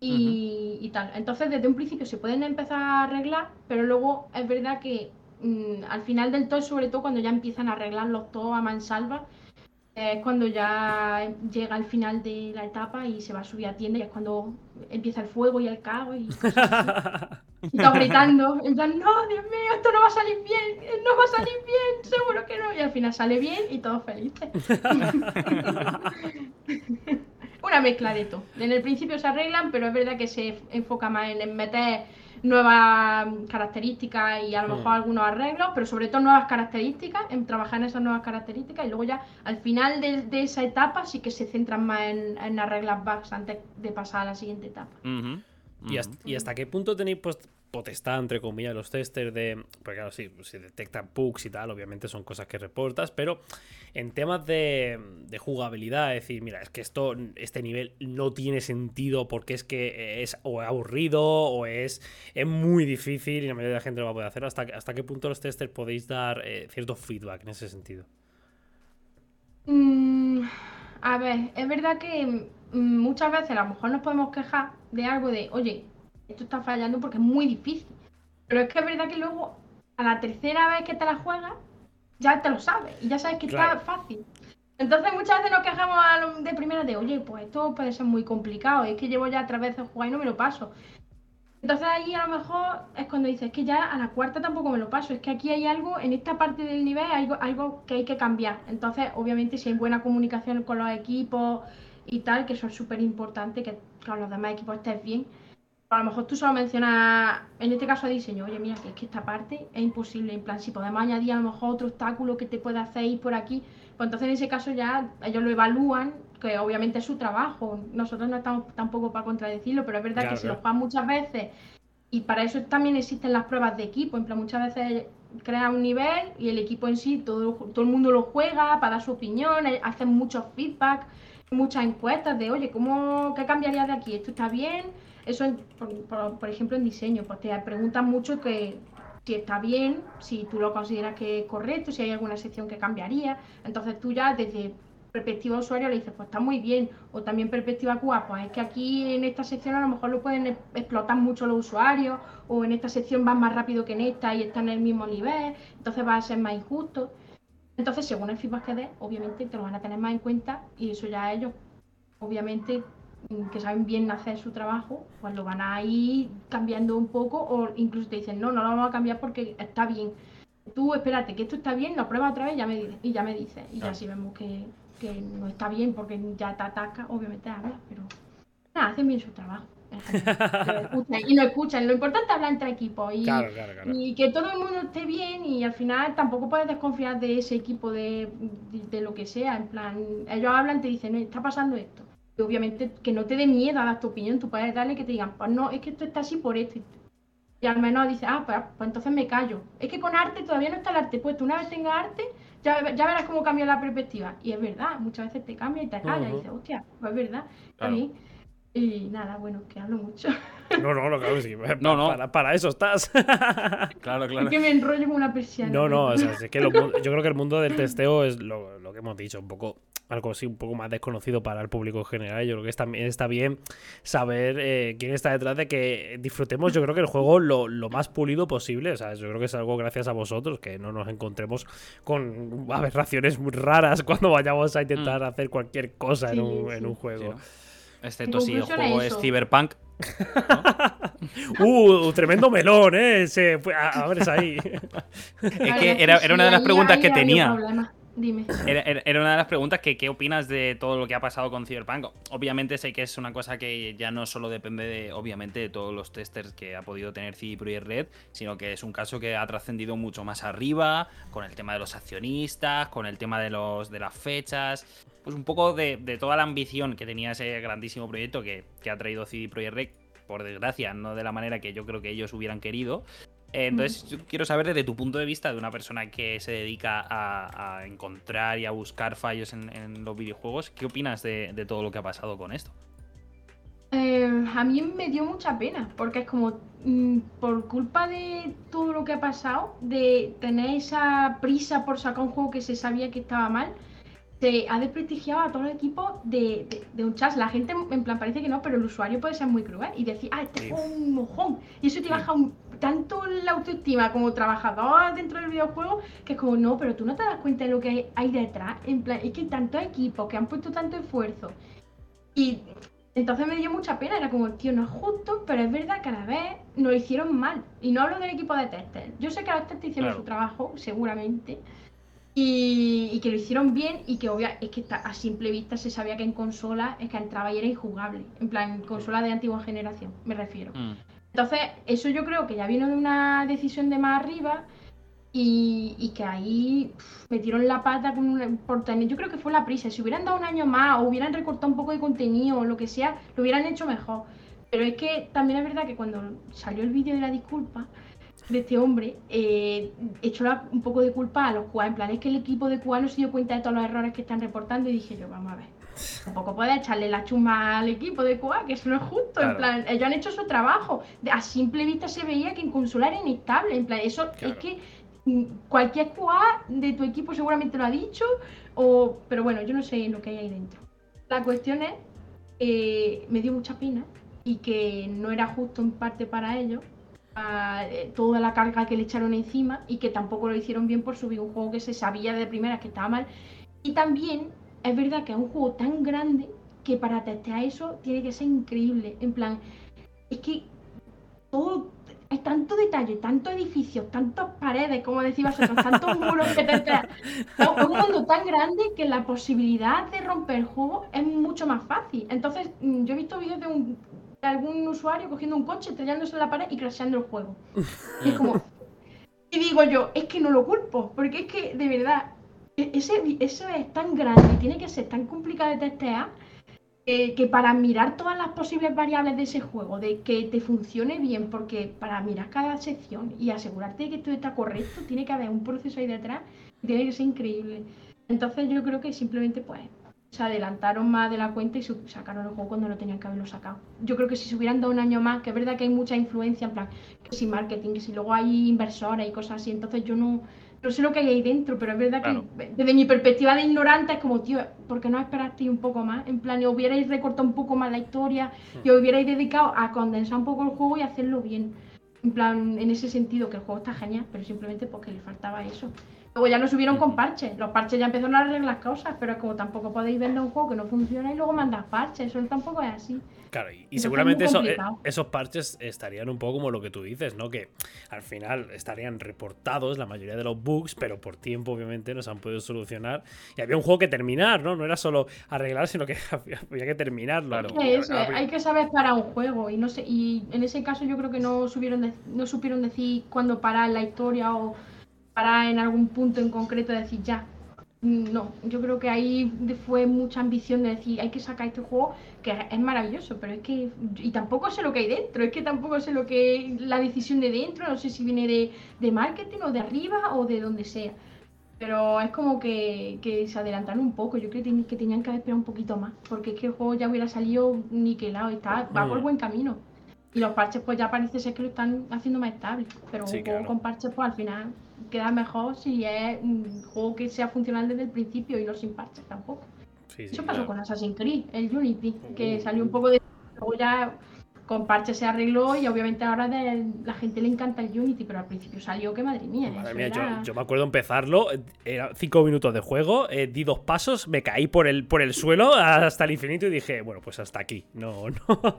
y, tal. Entonces, desde un principio se pueden empezar a arreglar, pero luego es verdad que mm, al final del todo, sobre todo cuando ya empiezan a arreglarlos todos a mansalva, es cuando ya llega el final de la etapa y se va a subir a tienda y es cuando empieza el fuego y el caos y, está gritando en plan, no, Dios mío, esto no va a salir bien, no va a salir bien, seguro que no. Y al final sale bien y todos felices. Una mezcla de todo. En el principio se arreglan, pero es verdad que se enfoca más en meter nuevas características y a lo mejor mm. algunos arreglos, pero sobre todo nuevas características, en trabajar en esas nuevas características y luego ya al final de, esa etapa sí que se centran más en, arreglar bugs antes de pasar a la siguiente etapa. ¿Y, hasta, qué punto tenéis pues, potestad, entre comillas, los testers de. Porque claro, si detectan bugs y tal, obviamente son cosas que reportas, pero en temas de, jugabilidad, es decir, mira, es que esto, este nivel no tiene sentido porque es que es o aburrido o es, es muy difícil y la mayoría de la gente lo va a poder hacer. ¿Hasta, hasta qué punto los testers podéis dar eh, cierto feedback en ese sentido? Mm, a ver, es verdad que mm, muchas veces a lo mejor nos podemos quejar de algo de, oye, esto está fallando porque es muy difícil. Pero es que es verdad que luego, a la tercera vez que te la juegas, ya te lo sabes y ya sabes que está fácil. Entonces muchas veces nos quejamos de primera de, oye, pues esto puede ser muy complicado, es que llevo ya tres veces jugar y no me lo paso. Entonces ahí a lo mejor es cuando dices, es que ya a la cuarta tampoco me lo paso, es que aquí hay algo, en esta parte del nivel hay algo, algo que hay que cambiar. Entonces, obviamente, si hay buena comunicación con los equipos y tal, que eso es súper importante, que con los demás equipos estés bien, a lo mejor tú solo mencionas, en este caso diseño, oye, mira, que es que esta parte es imposible. En plan, si podemos añadir a lo mejor otro obstáculo que te pueda hacer ir por aquí, pues entonces en ese caso ya ellos lo evalúan, que obviamente es su trabajo. Nosotros no estamos tampoco para contradecirlo, pero es verdad que se lo juegan muchas veces y para eso también existen las pruebas de equipo. En plan, muchas veces crea un nivel y el equipo en sí, todo, todo el mundo lo juega para dar su opinión, eh, hacen muchos feedback, muchas encuestas de, oye, ¿cómo, ¿qué cambiaría de aquí? ¿Esto está bien? Eso, por, ejemplo, en diseño, pues te preguntan mucho que si está bien, si tú lo consideras que es correcto, si hay alguna sección que cambiaría. Entonces tú ya desde perspectiva usuario le dices, pues está muy bien. O también perspectiva QA, pues es que aquí en esta sección a lo mejor lo pueden explotar mucho los usuarios, o en esta sección van más rápido que en esta y están en el mismo nivel, entonces va a ser más injusto. Entonces, según el feedback que des, obviamente te lo van a tener más en cuenta y eso ya ellos, obviamente, que saben bien hacer su trabajo, pues lo van a ir cambiando un poco o incluso te dicen, no, no lo vamos a cambiar porque está bien. Tú espérate que esto está bien, lo pruebas otra vez y ya me, y ya me dices. Y ya si vemos que, no está bien porque ya te ataca, obviamente hablas, pero nada, hacen bien su trabajo. y lo escuchan. Lo importante es hablar entre equipos y, y, que todo el mundo esté bien y al final tampoco puedes desconfiar de ese equipo de, de, lo que sea. En plan, ellos hablan, te dicen, está pasando esto obviamente que no te dé miedo a dar tu opinión, tú puedes darle que te digan, pues no, es que esto está así por esto. Y al menos dice, ah, pues, pues, entonces me callo. Es que con arte todavía no está el arte puesto. Una vez tenga arte, ya, ya verás cómo cambia la perspectiva. Y es verdad, muchas veces te cambia y te callas y dices, hostia, pues es verdad. A mí. Y nada, bueno, que hablo mucho. No, no, no, claro, sí. No, no. Para, eso estás. claro, claro. Es que me enrollo como una persiana. No, no, o sea, es que yo creo que el mundo del testeo es lo, lo que hemos dicho, un poco algo así un poco más desconocido para el público en general. Yo creo que también está bien saber eh, quién está detrás de que disfrutemos, yo creo que el juego lo, más pulido posible. O sea, yo creo que es algo gracias a vosotros, que no nos encontremos con aberraciones muy raras cuando vayamos a intentar mm. hacer cualquier cosa en, un, juego. Excepto si el juego es Cyberpunk. uh, tremendo melón, ¿eh? Se, a, ver, es ahí. es que era, era una de las preguntas que tenía. Dime. Era, una de las preguntas que qué opinas de todo lo que ha pasado con Cyberpunk. Obviamente sé que es una cosa que ya no solo depende de, obviamente, de todos los testers que ha podido tener CD Projekt Red, sino que es un caso que ha trascendido mucho más arriba, con el tema de los accionistas, con el tema de los de las fechas, pues un poco de, toda la ambición que tenía ese grandísimo proyecto que, que ha traído CD Projekt Red por desgracia, no de la manera que yo creo que ellos hubieran querido. Entonces, yo quiero saber desde tu punto de vista, de una persona que se dedica a, encontrar y a buscar fallos en, los videojuegos, ¿qué opinas de, todo lo que ha pasado con esto? Eh, a mí me dio mucha pena, porque es como, mm, por culpa de todo lo que ha pasado, de tener esa prisa por sacar un juego que se sabía que estaba mal, se ha desprestigiado a todo el equipo de, un chat. La gente, en plan, parece que no, pero el usuario puede ser muy cruel y decir, ah, este es un mojón. Y eso te baja tanto la autoestima como trabajador dentro del videojuego, que es como, no, pero tú no te das cuenta de lo que hay detrás. En plan, es que hay tantos equipos que han puesto tanto esfuerzo. Y entonces me dio mucha pena, era como, tío, no es justo, pero es verdad que a la vez nos lo hicieron mal. Y no hablo del equipo de testers. Yo sé que los testers hicieron su trabajo, seguramente y, que lo hicieron bien y que obvia, es que a simple vista se sabía que en consola es que entraba y era injugable. En plan, consola de antigua generación, me refiero. Mm. Entonces, eso yo creo que ya vino de una decisión de más arriba y, que ahí metieron la pata con por tener, yo creo que fue la prisa. Si hubieran dado un año más o hubieran recortado un poco de contenido o lo que sea, lo hubieran hecho mejor. Pero es que también es verdad que cuando salió el vídeo de la disculpa, de este hombre, eh, echó un poco de culpa a los QA. En plan, es que el equipo de no se dio cuenta de todos los errores que están reportando y dije yo, vamos a ver. Tampoco puede echarle la chuma al equipo de QA, que eso no es justo. En plan, ellos han hecho su trabajo. A simple vista se veía que en consola era inestable. En plan, eso es que mm, cualquier QA de tu equipo seguramente lo ha dicho. O, pero bueno, yo no sé lo que hay ahí dentro. La cuestión es, eh, me dio mucha pena y que no era justo en parte para ellos eh, toda la carga que le echaron encima y que tampoco lo hicieron bien por subir un juego que se sabía de primera que estaba mal. Y también es verdad que es un juego tan grande que para testear eso tiene que ser increíble. En plan, es que todo hay tanto detalle, tantos edificios, tantas paredes, como decís vosotros, tantos muros que te Es un mundo tan grande que la posibilidad de romper el juego es mucho más fácil. Entonces, mm, yo he visto vídeos de un algún usuario cogiendo un coche, estrellándose en la pared y crasheando el juego. y es como. Y digo yo, es que no lo culpo, porque es que de verdad, ese, eso es tan grande y tiene que ser tan complicado de testear que para mirar todas las posibles variables de ese juego, de que te funcione bien, porque para mirar cada sección y asegurarte de que todo está correcto, tiene que haber un proceso ahí detrás, tiene que ser increíble. Entonces yo creo que simplemente pues se adelantaron más de la cuenta y sacaron el juego cuando no tenían que haberlo sacado. Yo creo que si se hubieran dado un año más, que es verdad que hay mucha influencia, en plan, que si marketing, que si luego hay inversores y cosas así, entonces yo no, no sé lo que hay ahí dentro, pero es verdad que desde mi perspectiva de ignorante es como, tío, ¿por qué no esperaste un poco más? En plan, hubierais recortado un poco más la historia hmm. y os hubierais dedicado a condensar un poco el juego y hacerlo bien. En plan, en ese sentido, que el juego está genial, pero simplemente porque le faltaba eso. Luego ya lo subieron con parches. Los parches ya empezaron a arreglar las cosas, pero como tampoco podéis vender un juego que no funciona y luego mandar parches, eso tampoco es así. Claro, y, seguramente eh, esos parches estarían un poco como lo que tú dices, ¿no? Que al final estarían reportados la mayoría de los bugs, pero por tiempo obviamente no se han podido solucionar. Y había un juego que terminar, ¿no? No era solo arreglar, sino que había que terminarlo. hay que saber parar un juego y no sé, y en ese caso yo creo que no, subieron no supieron decir cuándo parar la historia o para en algún punto en concreto decir ya. no, yo creo que ahí fue mucha ambición de decir, hay que sacar este juego que es maravilloso, pero es que, y tampoco sé lo que hay dentro, es que tampoco sé lo que la decisión de dentro, no sé si viene de, de marketing o de arriba o de donde sea. Pero es como que, que se adelantaron un poco, yo creo que, que tenían que haber esperado un poquito más, porque es que el juego ya hubiera salido niquelado, está, va por mm. buen camino. Y los parches pues ya parece ser que lo están haciendo más estable, pero un juego con parches pues al final queda mejor si es un juego que sea funcional desde el principio y no sin parches tampoco. Eso pasó con Assassin's Creed, el Unity, que salió un poco de... Luego ya con parche se arregló y obviamente ahora de, la gente le encanta el Unity, pero al principio salió que madre mía. yo, me acuerdo empezarlo, era cinco minutos de juego, eh, di dos pasos, me caí por el, por el suelo hasta el infinito y dije, bueno, pues hasta aquí, no, no.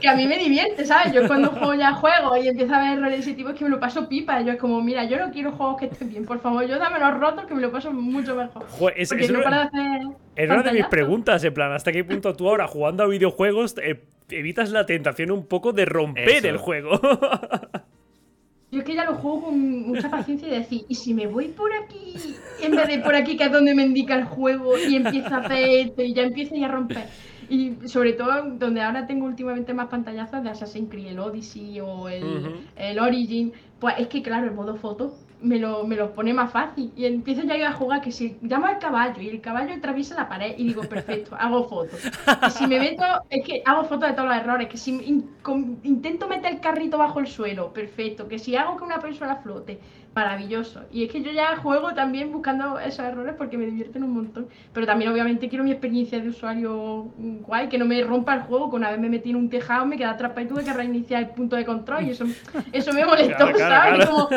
Que a mí me divierte, ¿sabes? Yo cuando juego ya juego y empiezo a ver roles ese tipo es que me lo paso pipa. Yo es como, mira, yo no quiero juegos que estén bien, por favor, yo dame los rotos que me lo paso mucho mejor. es, una de mis preguntas, en plan, ¿hasta qué punto tú ahora jugando a videojuegos eh, evitas la tentación un poco de romper el juego. Yo es que ya lo juego con mucha paciencia y decir, ¿y si me voy por aquí en vez de por aquí, que es donde me indica el juego, y empieza a hacer esto y ya empieza a romper? Y sobre todo, donde ahora tengo últimamente más pantallazos de Assassin's Creed, el Odyssey o el, el Origin, pues es que claro, el modo foto me lo, me lo pone más fácil. Y empiezo ya a jugar que si llamo al caballo y el caballo atraviesa la pared y digo, perfecto, hago fotos. Y si me meto, es que hago fotos de todos los errores. Que si intento meter el carrito bajo el suelo, perfecto. Que si hago que una persona flote, maravilloso. Y es que yo ya juego también buscando esos errores porque me divierten un montón. Pero también obviamente quiero mi experiencia de usuario guay, que no me rompa el juego, que una vez me metí en un tejado, me quedé atrapado y tuve que reiniciar el punto de control y eso, eso me molestó, ¿sabes? Como,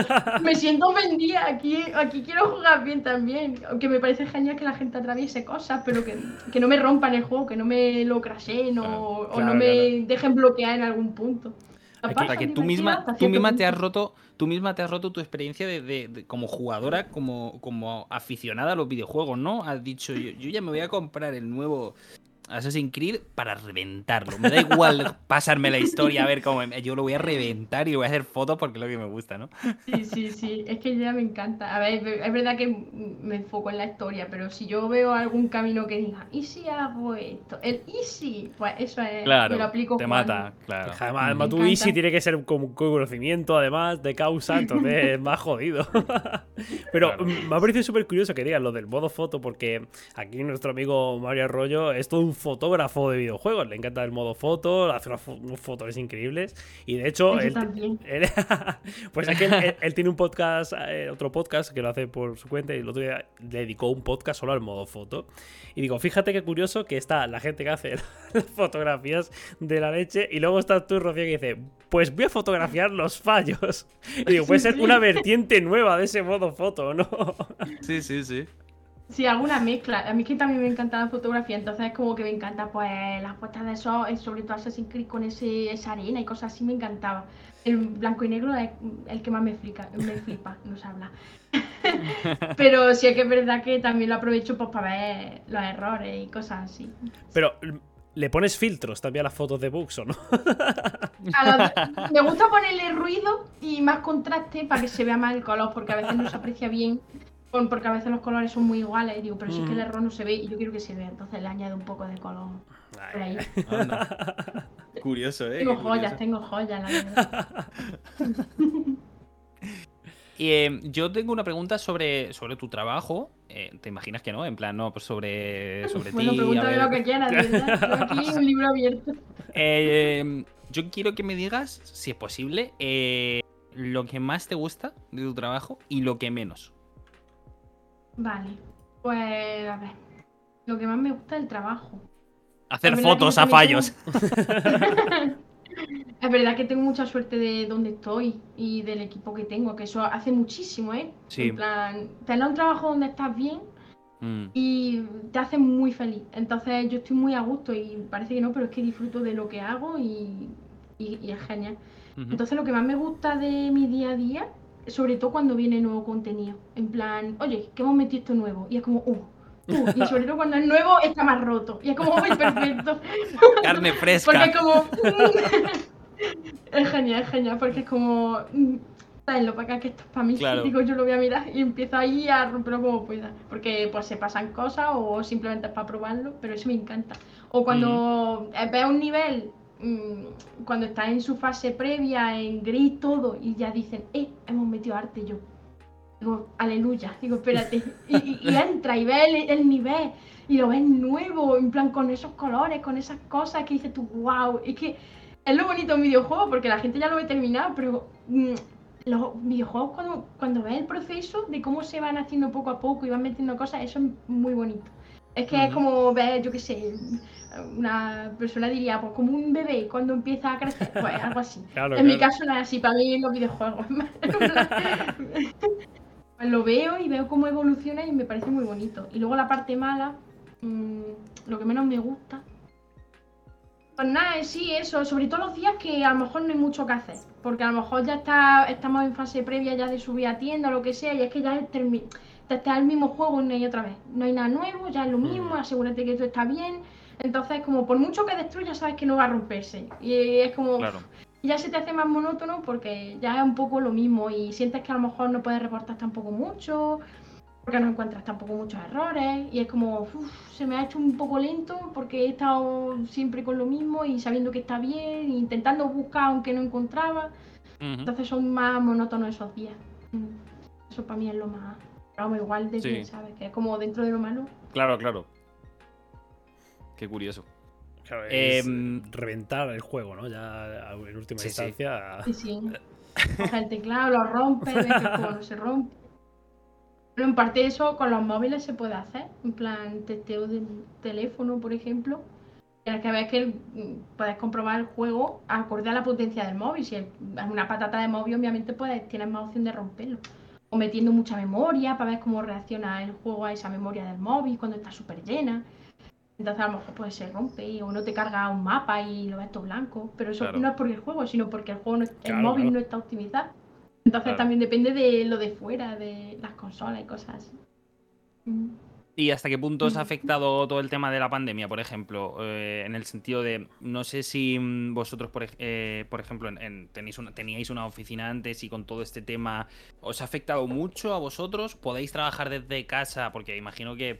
me siento ofendida, aquí, aquí quiero jugar bien también. Aunque me parece genial que la gente atraviese cosas, pero que, que no me rompan el juego, que no me lo crashen o, o no me dejen bloquear en algún punto. Para que tú misma, tú misma te has roto tú misma te has roto tu experiencia de, como jugadora, como, como aficionada a los videojuegos, ¿no? Has dicho, yo, yo ya me voy a comprar el nuevo Assassin's Creed para reventarlo. Me da igual pasarme la historia a ver cómo. Yo lo voy a reventar y voy a hacer fotos porque es lo que me gusta, ¿no? Sí, sí, sí. Es que ya me encanta. A ver, es verdad que me enfoco en la historia, pero si yo veo algún camino que diga, ¿y si hago esto? El easy, pues eso es. Claro. lo aplico te mata, claro. Además, tu easy tiene que ser con conocimiento, además, de causa, entonces es más jodido. pero me ha parecido súper curioso que digas lo del modo foto, porque aquí nuestro amigo Mario Arroyo es todo un fotógrafo de videojuegos. Le encanta el modo foto, hace unos, fotos increíbles. Y de hecho, él, pues es que él, tiene un podcast, eh, otro podcast que lo hace por su cuenta y el otro día le dedicó un podcast solo al modo foto. Y digo, fíjate qué curioso que está la gente que hace las fotografías de la leche y luego está tú, Rocío, que dice, pues voy a fotografiar los fallos. Y digo, puede ser una vertiente nueva de ese modo foto, ¿no? Sí, sí, sí. Sí, alguna mezcla. A mí que también me encanta la fotografía, entonces es como que me encanta pues las puestas de sol, eh, sobre todo Assassin's Creed con ese, esa arena y cosas así, me encantaba. El blanco y negro es el que más me flipa, me flipa, no se habla. Pero sí es que es verdad que también lo aprovecho pues, para ver los errores y cosas así. Pero ¿Le pones filtros también a las fotos de bugs o no? me gusta ponerle ruido y más contraste para que se vea más el color, porque a veces no se aprecia bien porque a veces los colores son muy iguales y digo, pero si es que el error no se ve y yo quiero que se vea, entonces le añado un poco de color por ahí. Curioso, ¿eh? Tengo joyas, tengo joyas, la verdad. Y eh, yo tengo una pregunta sobre, sobre tu trabajo. Eh, ¿Te imaginas que no? En plan, no, pues sobre, sobre bueno, ti. pregúntame lo que quieras, ¿verdad? aquí un libro abierto. Eh, yo quiero que me digas, si es posible, lo que más te gusta de tu trabajo y lo que menos. Vale, pues a ver. Lo que más me gusta es el trabajo. Hacer fotos a fallos. es verdad que tengo mucha suerte de donde estoy y del equipo que tengo, que eso hace muchísimo, ¿eh? Sí. En plan, tener un trabajo donde estás bien mm. y te hace muy feliz. Entonces yo estoy muy a gusto y parece que no, pero es que disfruto de lo que hago y, es genial. Entonces lo que más me gusta de mi día a día sobre todo cuando viene nuevo contenido. En plan, oye, que hemos metido esto nuevo. Y es como, uh, uh. Y sobre todo cuando es nuevo está más roto. Y es como, muy perfecto. Carne fresca. Porque es como. es genial, es genial, porque es como. lo para acá que esto es para mí. Claro. Digo, yo lo voy a mirar y empiezo ahí a romperlo como pueda. Porque pues se pasan cosas o simplemente es para probarlo, pero eso me encanta. O cuando ves un nivel, mm, cuando está en su fase previa, en gris todo, y ya dicen, eh, hemos metido arte yo. Digo, aleluya, digo, espérate. Y, y- y entra y ve el, el nivel y lo ves nuevo, en plan con esos colores, con esas cosas que dices tú, wow. Es que es lo bonito de un videojuego porque la gente ya lo ve terminado, pero mm, los videojuegos cuando, cuando ves el proceso de cómo se van haciendo poco a poco y van metiendo cosas, eso es muy bonito. Es que es como ver, yo qué sé, una persona diría, pues como un bebé cuando empieza a crecer, pues algo así. Claro, en mi caso no es así, para mí los videojuegos. Pues lo veo y veo cómo evoluciona y me parece muy bonito. Y luego la parte mala, mm, lo que menos me gusta. Pues nada, es sí, eso, sobre todo los días que a lo mejor no hay mucho que hacer. Porque a lo mejor ya está, estamos en fase previa ya de subir a tienda o lo que sea, y es que ya es termi- te está el mismo juego una y otra vez. No hay nada nuevo, ya es lo mismo, Mm. asegúrate que todo está bien. Entonces, como por mucho que destruya, sabes que no va a romperse. Y es como, Claro. ya se te hace más monótono porque ya es un poco lo mismo y sientes que a lo mejor no puedes reportar tampoco mucho, porque no encuentras tampoco muchos errores y es como, "Uf, se me ha hecho un poco lento porque he estado siempre con lo mismo y sabiendo que está bien, intentando buscar aunque no encontraba, Ujú. entonces son más monótonos esos días. Mm. Eso para mí es lo más, vamos, igual de Sí. bien, ¿sabes? Que es como dentro de lo malo. Claro, claro. Qué curioso. Claro, es Em, reventar el juego, ¿no? Ya en última Sí, instancia. Sí, sí. Coge el teclado, lo rompe, ves que el juego no se rompe. Pero en parte eso con los móviles se puede hacer, en plan testeo del teléfono, por ejemplo. En el que ves que mm, puedes comprobar el juego acorde a la potencia del móvil. Si es una patata de móvil, obviamente pues tienes más opción de romperlo. O metiendo mucha memoria para ver cómo reacciona el juego a esa memoria del móvil cuando está súper llena. Entonces a lo mejor pues se rompe o no te carga un mapa y lo ves todo blanco. Pero eso Claro. no es por el juego, sino porque el juego no- el Claro, móvil claro. no está optimizado. Entonces también depende de lo de fuera, de las consolas y cosas así. Mm. ¿Y hasta qué punto os ha afectado todo el tema de la pandemia, por ejemplo? Eh, en el sentido de, no sé si vosotros, por, eh, por ejemplo, en, en- tenéis una, teníais una oficina antes y con todo este tema, ¿os ha afectado mucho a vosotros? ¿Podéis trabajar desde casa? Porque imagino que,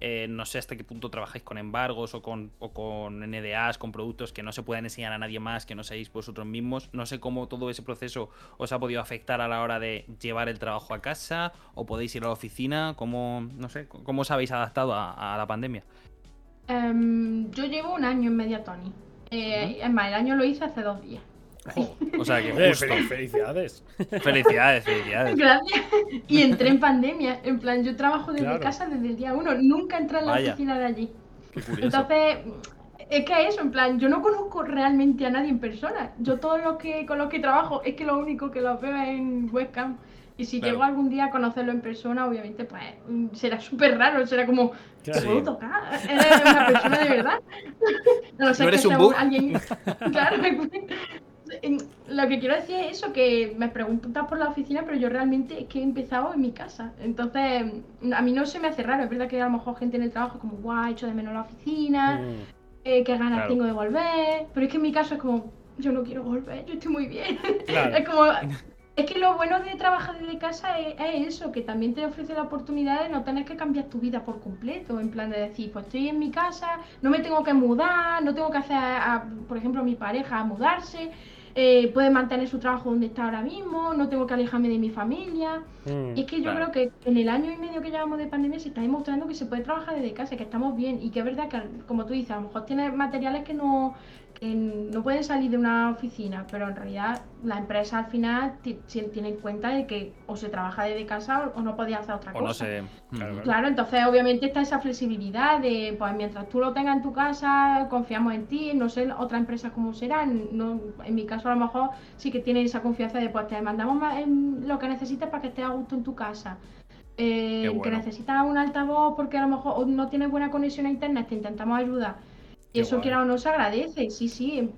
eh, no sé hasta qué punto trabajáis con embargos o con, o con NDAs, con productos que no se puedan enseñar a nadie más, que no seáis vosotros mismos. No sé cómo todo ese proceso os ha podido afectar a la hora de llevar el trabajo a casa o podéis ir a la oficina. ¿Cómo, no sé, cómo os habéis adaptado a, a la pandemia? Em, yo llevo un año en Mediatoni. Eh, Es más, el año lo hice hace dos días. O sea que Eh, fel- felicidades. Felicidades, felicidades. Gracias. Y entré en pandemia. En plan, yo trabajo desde Claro. casa desde el día uno. Nunca entré en la Vaya. oficina de allí. Qué curioso. Entonces, es que eso, en plan, yo no conozco realmente a nadie en persona. Yo todos los que con los que trabajo es que lo único que los veo es en webcam. Y si Claro. llego algún día a conocerlo en persona, obviamente, pues mm, será súper raro. Será como, ¿te Claro. puedo tocar? ¿Eres una persona de verdad? No, sé, ¿No que eres un bug? alguien... Claro, lo que quiero decir es eso, que me preguntas por la oficina, pero yo realmente es que he empezado en mi casa. Entonces, a mí no se me hace raro. Es verdad que a lo mejor gente en el trabajo es como, guau, echo de menos la oficina, Mm, eh, qué ganas Claro. tengo de volver. Pero es que en mi caso es como, yo no quiero volver, yo estoy muy bien. Claro. es como, es que lo bueno de trabajar desde casa es, es eso, que también te ofrece la oportunidad de no tener que cambiar tu vida por completo. En plan de decir, pues estoy en mi casa, no me tengo que mudar, no tengo que hacer, a, por ejemplo, a mi pareja a mudarse. Eh, puede mantener su trabajo donde está ahora mismo, no tengo que alejarme de mi familia. mm. Y es que yo Claro. creo que en el año y medio que llevamos de pandemia se está demostrando que se puede trabajar desde casa, que estamos bien y que es verdad que, como tú dices, a lo mejor tienes materiales que no, que no pueden salir de una oficina, pero en realidad la empresa al final tiene en cuenta de que o se trabaja desde casa o, o no podía hacer otra O cosa. no sé. Claro, entonces obviamente está esa flexibilidad de, pues mientras tú lo tengas en tu casa, confiamos en ti, no sé otra empresa cómo será, no, en mi caso a lo mejor sí que tiene esa confianza de, pues te mandamos más, em, lo que necesites para que estés a gusto en tu casa. Eh, Que necesitas un altavoz porque a lo mejor o no tienes buena conexión a internet, te intentamos ayudar. Y Qué eso guay. quiera o no se agradece, sí, sí,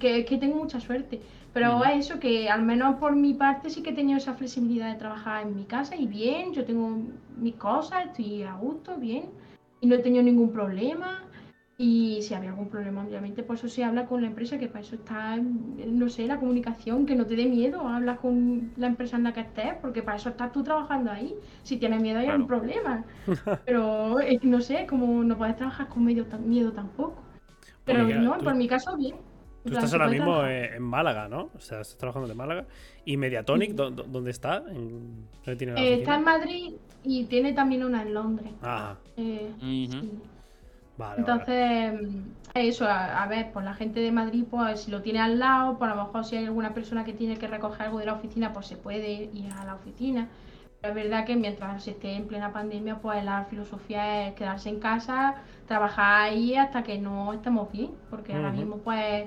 que, que tengo mucha suerte. Pero eso, que al menos por mi parte sí que he tenido esa flexibilidad de trabajar en mi casa y bien, yo tengo mis cosas, estoy a gusto, bien, y no he tenido ningún problema. Y si había algún problema, obviamente, por eso se habla con la empresa, que para eso está, no sé, la comunicación, que no te dé miedo, hablas con la empresa en la que estés, porque para eso estás tú trabajando ahí. Si tienes miedo hay un problema. Pero no sé, como no puedes trabajar con medio, miedo tampoco. Pero no, por mi caso, bien. Tú estás ahora mismo en Málaga, ¿no? O sea, estás trabajando de Málaga. ¿Y Mediatonic dónde está? Eh, está en Madrid y tiene también una en Londres. Ajá. Eh, Vale, Entonces, eso, a, ver, pues la gente de Madrid, pues si lo tiene al lado, pues a lo mejor si hay alguna persona que tiene que recoger algo de la oficina, pues se puede ir a la oficina. Pero es verdad que mientras se esté en plena pandemia, pues la filosofía es quedarse en casa, trabajar ahí hasta que no estemos bien, porque ahora mismo, pues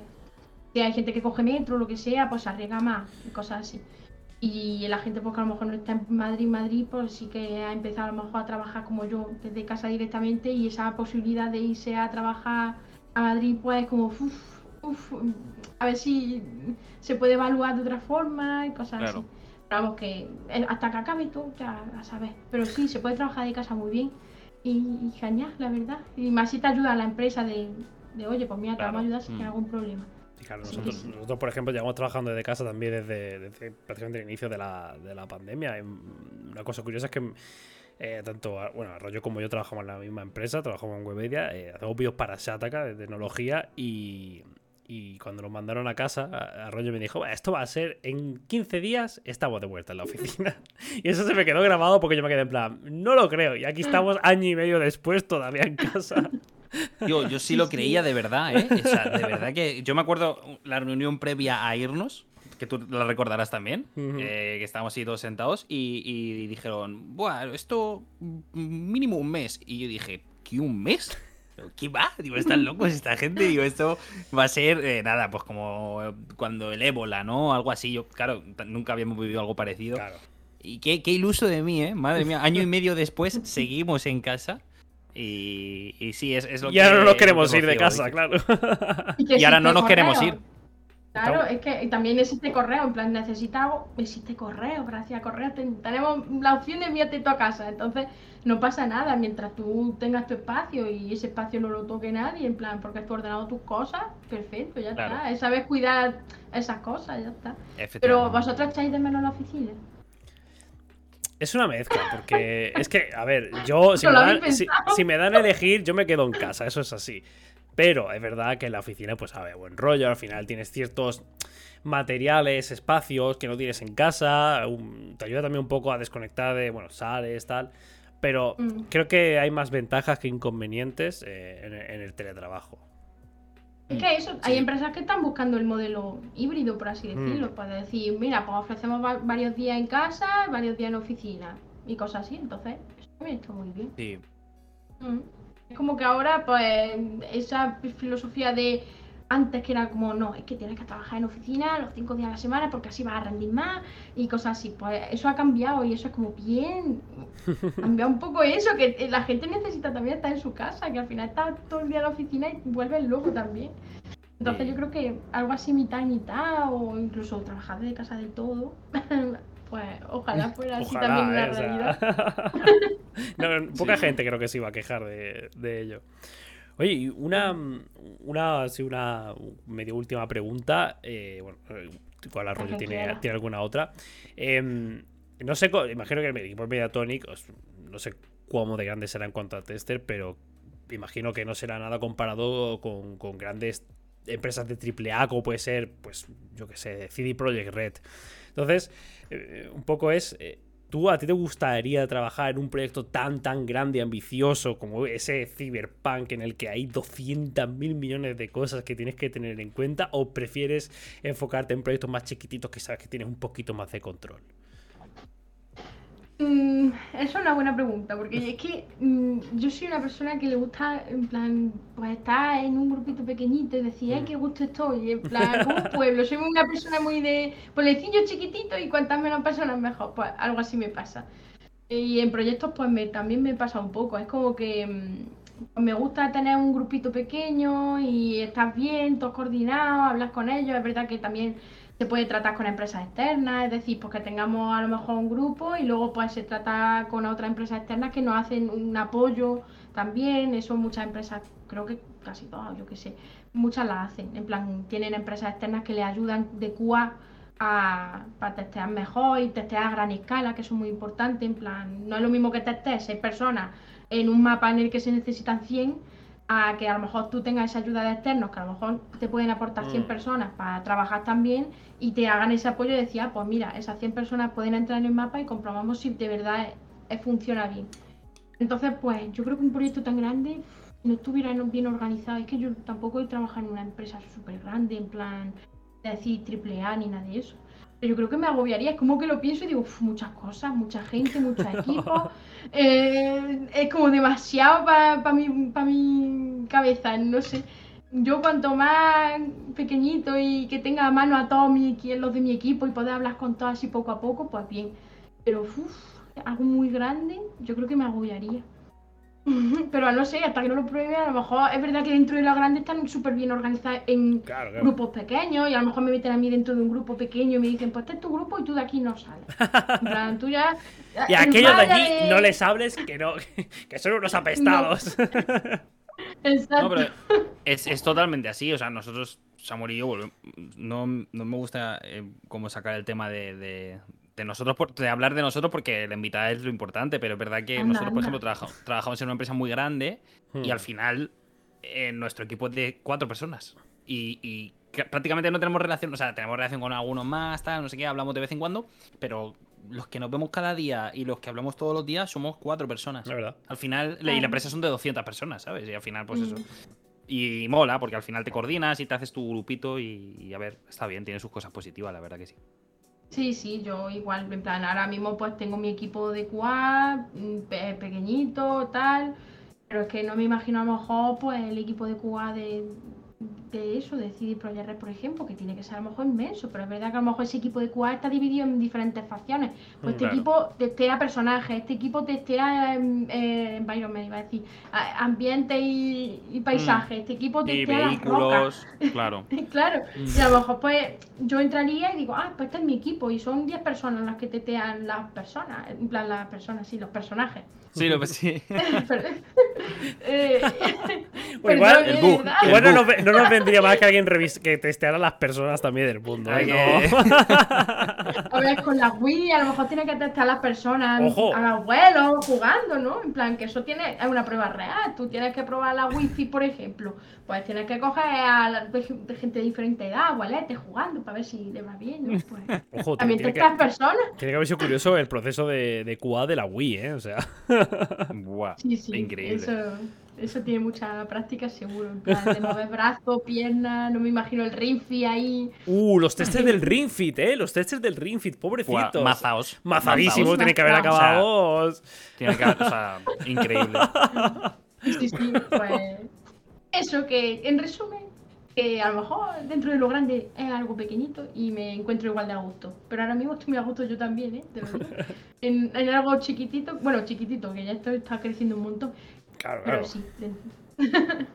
si hay gente que coge metro o lo que sea, pues se arriesga más y cosas así. Y la gente, porque a lo mejor no está en Madrid, Madrid, pues sí que ha empezado a lo mejor a trabajar como yo, desde casa directamente, y esa posibilidad de irse a trabajar a Madrid, pues como, uff, uff, a ver si se puede evaluar de otra forma y cosas así. Pero vamos, que hasta que acabe tú ya a sabes. Pero sí, se puede trabajar de casa muy bien y, genial, la verdad. Y más si te ayuda a la empresa de, de oye, pues mira, te vamos a ayudar si mm. algún problema nosotros, nosotros, por ejemplo, llevamos trabajando desde casa también desde, prácticamente el inicio de la, de la pandemia. una cosa curiosa es que eh, tanto bueno, Arroyo como yo trabajamos en la misma empresa, trabajamos en Webedia, eh, hacemos vídeos para Shataka de tecnología y, y cuando nos mandaron a casa, Arroyo me dijo, esto va a ser en 15 días, estamos de vuelta en la oficina. y eso se me quedó grabado porque yo me quedé en plan, no lo creo. Y aquí estamos año y medio después todavía en casa. Yo, yo sí lo creía de verdad, ¿eh? O sea, de verdad que yo me acuerdo la reunión previa a irnos, que tú la recordarás también, eh, que estábamos ahí todos sentados y, dijeron, bueno, esto mínimo un mes. Y yo dije, ¿qué un mes? ¿Qué va? Digo, están locos esta gente. Digo, esto va a ser eh, nada, pues como cuando el ébola, ¿no? Algo así. Yo, claro, nunca habíamos vivido algo parecido. Claro. Y qué, qué iluso de mí, ¿eh? Madre mía, año y medio después seguimos en casa y, y sí, es, es lo y que. Y ahora no nos queremos ir de casa, claro. Y, ahora no nos queremos ir. Claro, es que también existe correo, en plan, necesitamos, existe correo, gracias a correo tenemos la opción de enviarte a casa, entonces no pasa nada mientras tú tengas tu espacio y ese espacio no lo toque nadie, en plan, porque has ordenado tus cosas, perfecto, ya está, sabes cuidar esas cosas, ya está. Pero vosotros echáis de menos la oficina. Es una mezcla, porque es que, a ver, yo, si me, dan, si, me, dan, a elegir, yo me quedo en casa, eso es así. Pero es verdad que en la oficina, pues, a ver, buen rollo, al final tienes ciertos materiales, espacios que no tienes en casa, te ayuda también un poco a desconectar de, bueno, sales, tal. Pero mm. creo que hay más ventajas que inconvenientes eh, en el teletrabajo. Es que eso, hay empresas que están buscando el modelo híbrido, por así mm. decirlo, para decir, mira, pues ofrecemos varios días en casa, varios días en oficina y cosas así, entonces eso también está muy bien. Sí. Mm. Es como que ahora, pues, esa filosofía de antes que era como, no, es que tienes que trabajar en oficina los cinco días a la semana porque así vas a rendir más y cosas así. Pues eso ha cambiado y eso es como bien. Cambia un poco eso, que la gente necesita también estar en su casa, que al final está todo el día en la oficina y vuelve luego también. Entonces yo creo que algo así mitad y mitad o incluso trabajar de casa de todo. Pues ojalá fuera así también la realidad. poca gente creo que se iba a quejar de, de ello. Oye, una, una, una medio última pregunta. Eh, bueno, igual Arroyo tiene, tiene alguna otra. Em, no sé, imagino que el equipo Mediatonic, no sé cómo de grande será en cuanto a tester, pero imagino que no será nada comparado con, grandes empresas de AAA, como puede ser, pues, yo que sé, CD Projekt Red. Entonces, eh, un poco es. Eh, ¿Tú a ti te gustaría trabajar en un proyecto tan, tan grande y ambicioso como ese Cyberpunk en el que hay 200 mil millones de cosas que tienes que tener en cuenta? ¿O prefieres enfocarte en proyectos más chiquititos que sabes que tienes un poquito más de control? Mm, es una buena pregunta, porque es que mm, yo soy una persona que le gusta, en plan, pues estar en un grupito pequeñito y decir, ay, qué gusto estoy, en plan, como un pueblo. Soy una persona muy de pueblecillo chiquitito y cuantas menos personas mejor, pues algo así me pasa. Y en proyectos, pues me, también me pasa un poco, es como que mm, me gusta tener un grupito pequeño y estás bien, todos coordinados, hablas con ellos, es verdad que también se puede tratar con empresas externas, es decir, pues que tengamos a lo mejor un grupo y luego pues se trata con otra empresa externa que nos hacen un apoyo también, eso muchas empresas, creo que casi todas, yo qué sé, muchas las hacen. En plan, tienen empresas externas que le ayudan de QA a, para testear mejor y testear a gran escala, que eso es muy importante. En plan, no es lo mismo que testees seis personas en un mapa en el que se necesitan 100 a que a lo mejor tú tengas esa ayuda de externos, que a lo mejor te pueden aportar 100 Mm. personas para trabajar también y te hagan ese apoyo de decir, ah, pues mira, esas 100 personas pueden entrar en el mapa y comprobamos si de verdad es- es- funciona bien. Entonces, pues yo creo que un proyecto tan grande no estuviera bien organizado. Es que yo tampoco he trabajado en una empresa súper grande, en plan, de decir triple A ni nada de eso. Pero yo creo que me agobiaría, es como que lo pienso y digo, "Uf, muchas cosas, mucha gente, muchos equipos. eh, es como demasiado para mi, pa mi cabeza, no sé. Yo cuanto más pequeñito y que tenga a mano a todos mi los de mi equipo y poder hablar con todos así poco a poco, pues bien. Pero uf, algo muy grande, yo creo que me agobiaría. Pero no sé, hasta que no lo pruebe, a lo mejor es verdad que dentro de lo grande están súper bien organizadas en Claro, claro. grupos pequeños y a lo mejor me meten a mí dentro de un grupo pequeño y me dicen, pues este es tu grupo y tú de aquí no sales. En plan, tú ya... Y a aquellos de allí de- no les hables que no, que son unos apestados. Exacto. No, pero es, es totalmente así. O sea, nosotros, Samuel y yo, no, no me gusta eh, como sacar el tema de, de- de nosotros, por- de hablar de nosotros, porque la invitada es lo importante, pero es verdad que Anda, nosotros, por anda. ejemplo, trabaja- trabajamos en una empresa muy grande y Hmm. al final eh, nuestro equipo es de cuatro personas. Y, y que prácticamente no tenemos relación, o sea, tenemos relación con algunos más, tal, no sé qué, hablamos de vez en cuando, pero los que nos vemos cada día y los que hablamos todos los días somos cuatro personas. La verdad. Al final, y la empresa son de 200 personas, ¿sabes? Y al final, pues eso. Mm. Y mola, porque al final te coordinas y te haces tu grupito y, y a ver, está bien, tiene sus cosas positivas, la verdad que sí. Sí, sí, yo igual, en plan, ahora mismo pues tengo mi equipo de QA, mm, pe- pequeñito, tal, pero es que no me imagino a lo mejor pues el equipo de QA de, de eso, de CD Projekt Red, por ejemplo, que tiene que ser a lo mejor inmenso, pero es verdad que a lo mejor ese equipo de QA está dividido en diferentes facciones. Pues este Claro. equipo testea personajes, este equipo testea em, eh, environment, iba a decir, ambiente y, y paisaje, este equipo Y testea las rocas. vehículos, claro. Claro, y a lo mejor pues yo entraría y digo, ah, pues este es mi equipo y son 10 personas las que tetean las personas, en plan las personas, sí, los personajes. Sí, lo sí. Eh, O igual- perdón, el de bug, verdad. el Igual no nos, no nos vendría mal que alguien que testeara las personas también del mundo. Hay ¿eh? No. A ver, con la Wii a lo mejor tiene que testar a las personas, Ojo. a los abuelos, jugando, ¿no? En plan, que eso tiene, es una prueba real. Tú tienes que probar la Wi-Fi, por ejemplo. Pues tienes que coger a la- de de gente de diferente edad, abueletes, jugando, para ver si le va bien, ¿no? Pues, Ojo, también testas personas. tiene que haber sido curioso el proceso de, de QA de la Wii, ¿eh? O sea. Buah, Sí, sí, increíble. Eso, eso tiene mucha práctica seguro. En plan, de mover brazos, piernas, no me imagino el Rinfi ahí. Uh, los testes del Ring Fit, ¿eh? Los testes del Ring Fit, Buah, pobrecitos. mazaos. Mazadísimos, Mazaos. tiene que haber acabado. Tiene que haber- o sea, increíble. Sí, sí, pues. Eso que, en resumen, que a lo mejor dentro de lo grande es algo pequeñito y me encuentro igual de a gusto. Pero ahora mismo estoy muy a gusto yo también, ¿eh? De verdad. En, en algo chiquitito, bueno, chiquitito, que ya esto está creciendo un montón. Claro, Pero claro. sí, de-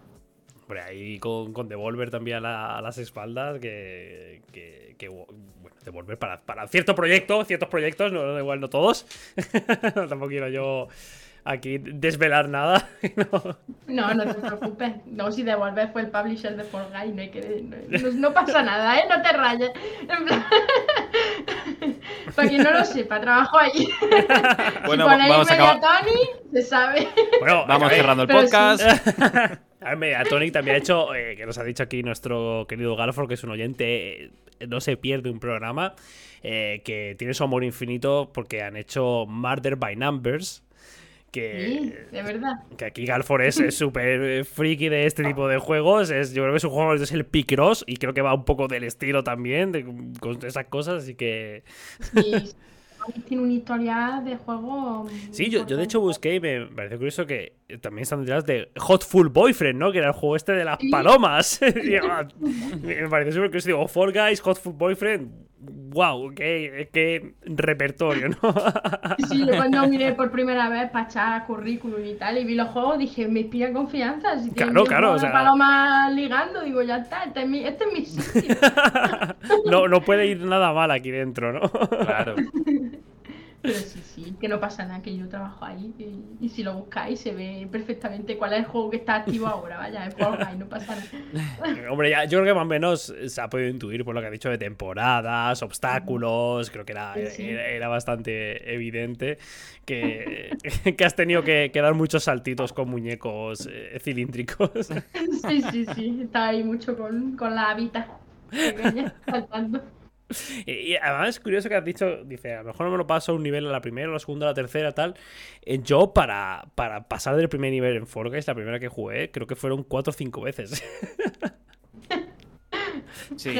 Hombre, ahí con, con Devolver también a, la- a las espaldas, que, que, que, bueno, Devolver para, para cierto proyecto, ciertos proyectos, no, igual no todos. Tampoco quiero yo aquí desvelar nada. no. No, no te preocupes. No, si Devolver fue el publisher de Fall Guys, no, hay que, no, pasa nada, ¿eh? No te rayes. En plan- Para quien no lo sepa, trabajo allí. Bueno, si vamos a acabar. Mediatoni, se sabe. Bueno, Vamos a cerrando el pero sí. podcast. A ver, Mediatonic también ha hecho, eh, que nos ha dicho aquí nuestro querido Galford, que es un oyente, eh, no se pierde un programa, eh, que tiene su amor infinito porque han hecho Murder by Numbers. Sí, Que, de verdad. que aquí Galford es súper friki de este tipo de juegos. Es, yo creo que su juego es el Picross y creo que va un poco del estilo también, de, con esas cosas. Así que. Sí, tiene una historia de juego. Sí, yo, yo de hecho busqué y me pareció curioso que también están detrás de Hot Full Boyfriend, ¿no? Que era el juego este de las palomas. Me pareció súper curioso. Digo, Fall Guys, Hot Full Boyfriend. ¡Wow! ¡Qué, qué repertorio, ¿no? Sí, yo cuando miré por primera vez para echar currículum y tal, y vi los juegos, dije, me inspira confianza. Si Claro, claro, o sea- palomas ligando, digo, ya está, este es mi, este es mi sitio. no, no puede ir nada mal aquí dentro, ¿no? Claro. Pero sí, sí, que no pasa nada, que yo trabajo ahí y, si lo buscáis se ve perfectamente cuál es el juego que está activo ahora, vaya, es ahí no pasa nada. Hombre, ya, yo creo que más o menos se ha podido intuir por lo que ha dicho de temporadas, obstáculos, creo que era, era, bastante evidente que, que has tenido que, dar muchos saltitos con muñecos eh, cilíndricos. Sí, sí, sí, está ahí mucho con, con la habita saltando. Y además es curioso que has dicho, dice, a lo mejor no me lo paso a un nivel a la primera, a la segunda, a la tercera, tal. Eh, yo para, para pasar del primer nivel en Fall la primera que jugué, creo que fueron cuatro o cinco veces. sí.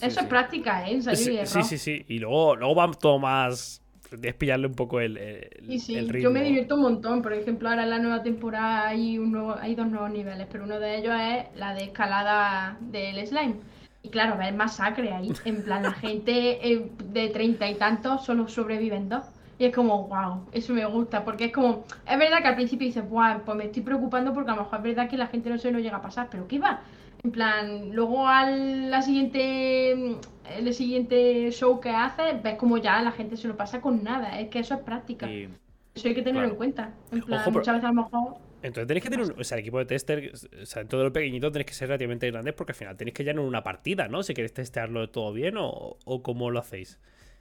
Eso es práctica, ¿eh? sí, sí, sí, Y luego, luego va todo más... Es pillarle un poco el, y sí, Yo me divierto un montón. Por ejemplo, ahora en la nueva temporada hay, un hay dos nuevos niveles, pero uno de ellos es la de escalada del slime y claro, ves masacre ahí. En plan, la gente eh, de treinta y tantos solo sobreviven dos. Y es como, wow, eso me gusta, porque es como, es verdad que al principio dices, wow, pues me estoy preocupando porque a lo mejor es verdad que la gente no se lo llega a pasar, pero ¿qué va? En plan, luego al la siguiente, el siguiente show que haces, ves como ya la gente se lo pasa con nada, es que eso es práctica. Eso hay que tenerlo en cuenta. En plan, muchas veces a lo mejor entonces tenéis que tener un, o sea, el equipo de tester, o sea, en todo lo pequeñito tenéis que ser relativamente grandes porque al final tenéis que en una partida, ¿no? Si queréis testearlo todo bien o, o cómo lo hacéis.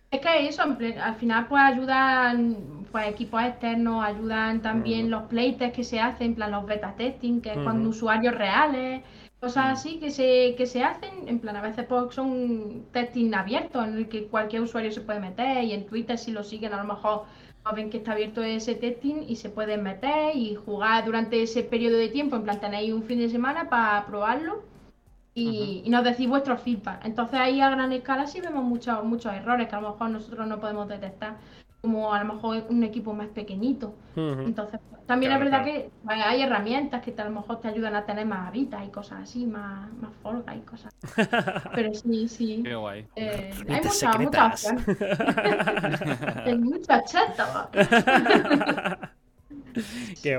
Es que eso, al final pues ayudan pues equipos externos, ayudan también los playtests que se hacen, en plan los beta testing, que es cuando usuarios reales, cosas así que se, que se hacen, en plan a veces pues son testing abiertos en el que cualquier usuario se puede meter y en Twitter si lo siguen a lo mejor ven que está abierto ese testing y se pueden meter y jugar durante ese periodo de tiempo. En plan, tenéis un fin de semana para probarlo y, nos decís vuestro feedback. Entonces ahí a gran escala sí vemos muchos, muchos errores que a lo mejor nosotros no podemos detectar como a lo mejor un equipo más pequeñito. Entonces, también es verdad que hay herramientas que a lo mejor te ayudan a tener más habitas y cosas así, más, más folga y cosas. Pero sí, sí. Qué guay. Eh, hay muchas, muchas hay muchas chatas. Qué.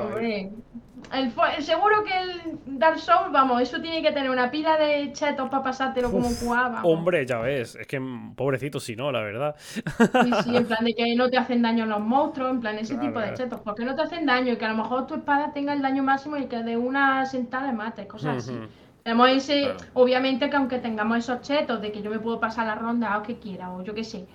El, seguro que el Dark Souls, vamos, eso tiene que tener una pila de chetos para pasártelo como jugaba. Hombre, ya ves, es que pobrecito si no, la verdad. Sí, sí, en plan de que no te hacen daño los monstruos, en plan ese tipo de chetos, porque no te hacen daño y que a lo mejor tu espada tenga el daño máximo y que de una sentada le mates, cosas así. Tenemos ese, obviamente que aunque tengamos esos chetos de que yo me puedo pasar la ronda o que quiera, o yo qué sé,